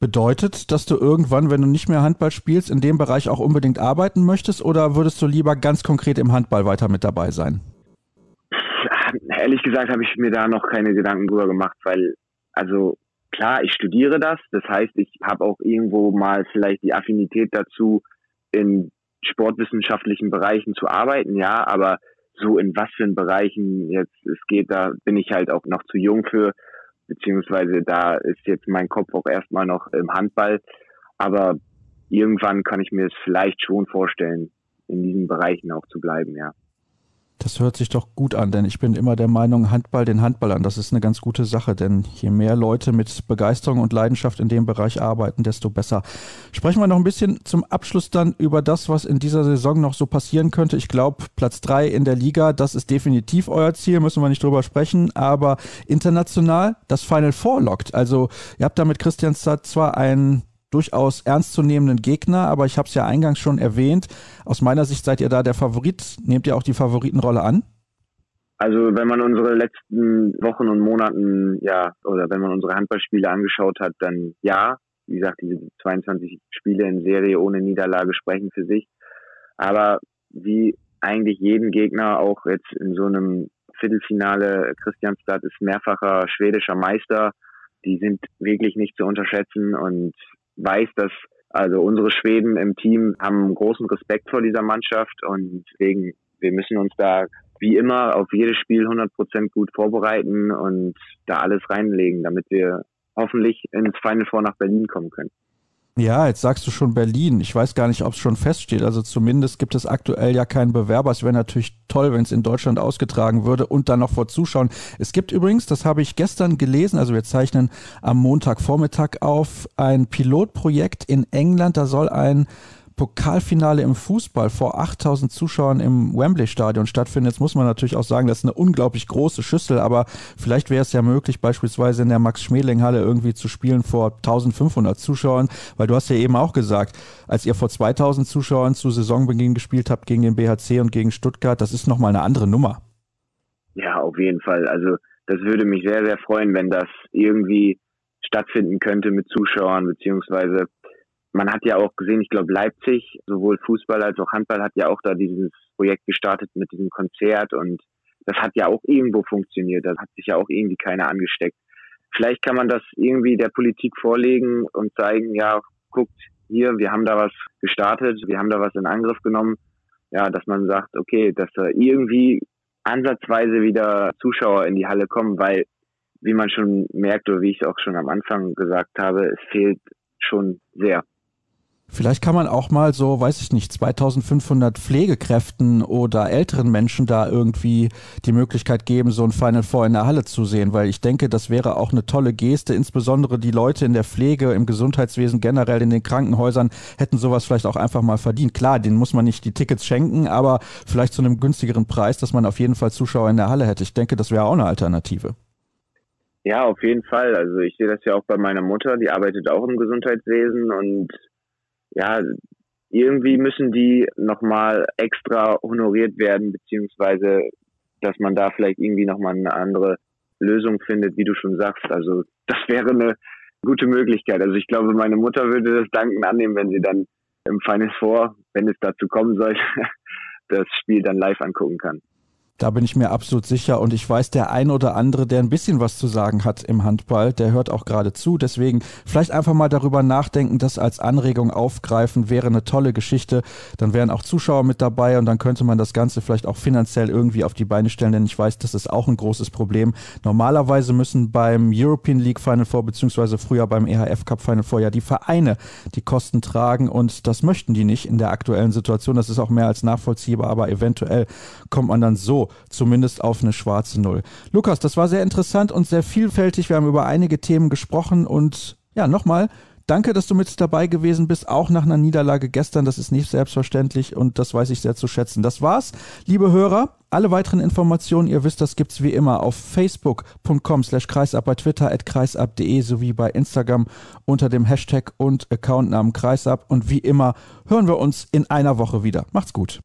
Bedeutet, dass du irgendwann, wenn du nicht mehr Handball spielst, in dem Bereich auch unbedingt arbeiten möchtest oder würdest du lieber ganz konkret im Handball weiter mit dabei sein? Ehrlich gesagt habe ich mir da noch keine Gedanken drüber gemacht, weil, also klar, ich studiere das. Das heißt, ich habe auch irgendwo mal vielleicht die Affinität dazu, in sportwissenschaftlichen Bereichen zu arbeiten, ja, aber so in was für Bereichen jetzt es geht, da bin ich halt auch noch zu jung für beziehungsweise da ist jetzt mein Kopf auch erstmal noch im Handball. Aber irgendwann kann ich mir es vielleicht schon vorstellen, in diesen Bereichen auch zu bleiben, ja. Das hört sich doch gut an, denn ich bin immer der Meinung, Handball den Handballern, das ist eine ganz gute Sache, denn je mehr Leute mit Begeisterung und Leidenschaft in dem Bereich arbeiten, desto besser. Sprechen wir noch ein bisschen zum Abschluss dann über das, was in dieser Saison noch so passieren könnte. Ich glaube, Platz drei in der Liga, das ist definitiv euer Ziel, müssen wir nicht drüber sprechen, aber international das Final Four lockt. Also ihr habt da mit Christian Stadt zwar einen durchaus ernstzunehmenden Gegner, aber ich habe es ja eingangs schon erwähnt. Aus meiner Sicht seid ihr da der Favorit. Nehmt ihr auch die Favoritenrolle an? Also wenn man unsere letzten Wochen und Monaten, ja, oder wenn man unsere Handballspiele angeschaut hat, dann ja. Wie gesagt, diese 22 Spiele in Serie ohne Niederlage sprechen für sich. Aber wie eigentlich jeden Gegner, auch jetzt in so einem Viertelfinale, Christianstad ist mehrfacher schwedischer Meister. Die sind wirklich nicht zu unterschätzen und weiß, dass also unsere Schweden im Team haben großen Respekt vor dieser Mannschaft und deswegen, wir müssen uns da wie immer auf jedes Spiel 100 Prozent gut vorbereiten und da alles reinlegen, damit wir hoffentlich ins Final Four nach Berlin kommen können. Ja, jetzt sagst du schon Berlin. Ich weiß gar nicht, ob es schon feststeht. Also zumindest gibt es aktuell ja keinen Bewerber. Es wäre natürlich toll, wenn es in Deutschland ausgetragen würde und dann noch vor Zuschauern. Es gibt übrigens, das habe ich gestern gelesen, also wir zeichnen am Montagvormittag auf, ein Pilotprojekt in England. Da soll ein Pokalfinale im Fußball vor 8000 Zuschauern im Wembley-Stadion stattfindet. Jetzt muss man natürlich auch sagen, das ist eine unglaublich große Schüssel, aber vielleicht wäre es ja möglich, beispielsweise in der Max-Schmeling-Halle irgendwie zu spielen vor 1500 Zuschauern, weil du hast ja eben auch gesagt, als ihr vor 2000 Zuschauern zu Saisonbeginn gespielt habt gegen den BHC und gegen Stuttgart, das ist nochmal eine andere Nummer. Ja, auf jeden Fall. Also das würde mich sehr, sehr freuen, wenn das irgendwie stattfinden könnte mit Zuschauern, beziehungsweise man hat ja auch gesehen, ich glaube Leipzig, sowohl Fußball als auch Handball hat ja auch da dieses Projekt gestartet mit diesem Konzert und das hat ja auch irgendwo funktioniert. Da hat sich ja auch irgendwie keiner angesteckt. Vielleicht kann man das irgendwie der Politik vorlegen und zeigen, ja, guckt hier, wir haben da was gestartet, wir haben da was in Angriff genommen. Ja, dass man sagt, okay, dass da irgendwie ansatzweise wieder Zuschauer in die Halle kommen, weil, wie man schon merkt oder wie ich es auch schon am Anfang gesagt habe, es fehlt schon sehr. Vielleicht kann man auch mal so, weiß ich nicht, 2500 Pflegekräften oder älteren Menschen da irgendwie die Möglichkeit geben, so ein Final Four in der Halle zu sehen, weil ich denke, das wäre auch eine tolle Geste. Insbesondere die Leute in der Pflege, im Gesundheitswesen generell, in den Krankenhäusern hätten sowas vielleicht auch einfach mal verdient. Klar, denen muss man nicht die Tickets schenken, aber vielleicht zu einem günstigeren Preis, dass man auf jeden Fall Zuschauer in der Halle hätte. Ich denke, das wäre auch eine Alternative. Ja, auf jeden Fall. Also ich sehe das ja auch bei meiner Mutter, die arbeitet auch im Gesundheitswesen und ja, irgendwie müssen die nochmal extra honoriert werden, beziehungsweise dass man da vielleicht irgendwie nochmal eine andere Lösung findet, wie du schon sagst. Also das wäre eine gute Möglichkeit. Also ich glaube, meine Mutter würde das Danken annehmen, wenn sie dann im Final Four, wenn es dazu kommen sollte, das Spiel dann live angucken kann. Da bin ich mir absolut sicher und ich weiß, der ein oder andere, der ein bisschen was zu sagen hat im Handball, der hört auch gerade zu. Deswegen vielleicht einfach mal darüber nachdenken, das als Anregung aufgreifen, wäre eine tolle Geschichte. Dann wären auch Zuschauer mit dabei und dann könnte man das Ganze vielleicht auch finanziell irgendwie auf die Beine stellen, denn ich weiß, das ist auch ein großes Problem. Normalerweise müssen beim European League Final Four beziehungsweise früher beim EHF Cup Final Four ja die Vereine die Kosten tragen und das möchten die nicht in der aktuellen Situation. Das ist auch mehr als nachvollziehbar, aber eventuell kommt man dann so zumindest auf eine schwarze Null. Lukas, das war sehr interessant und sehr vielfältig. Wir haben über einige Themen gesprochen und ja, nochmal Danke, dass du mit dabei gewesen bist, auch nach einer Niederlage gestern. Das ist nicht selbstverständlich und das weiß ich sehr zu schätzen. Das war's, liebe Hörer. Alle weiteren Informationen, ihr wisst, das gibt's wie immer auf facebook.com slash kreisab, bei Twitter at kreisab.de sowie bei Instagram unter dem Hashtag und Accountnamen kreisab. Und wie immer hören wir uns in einer Woche wieder. Macht's gut.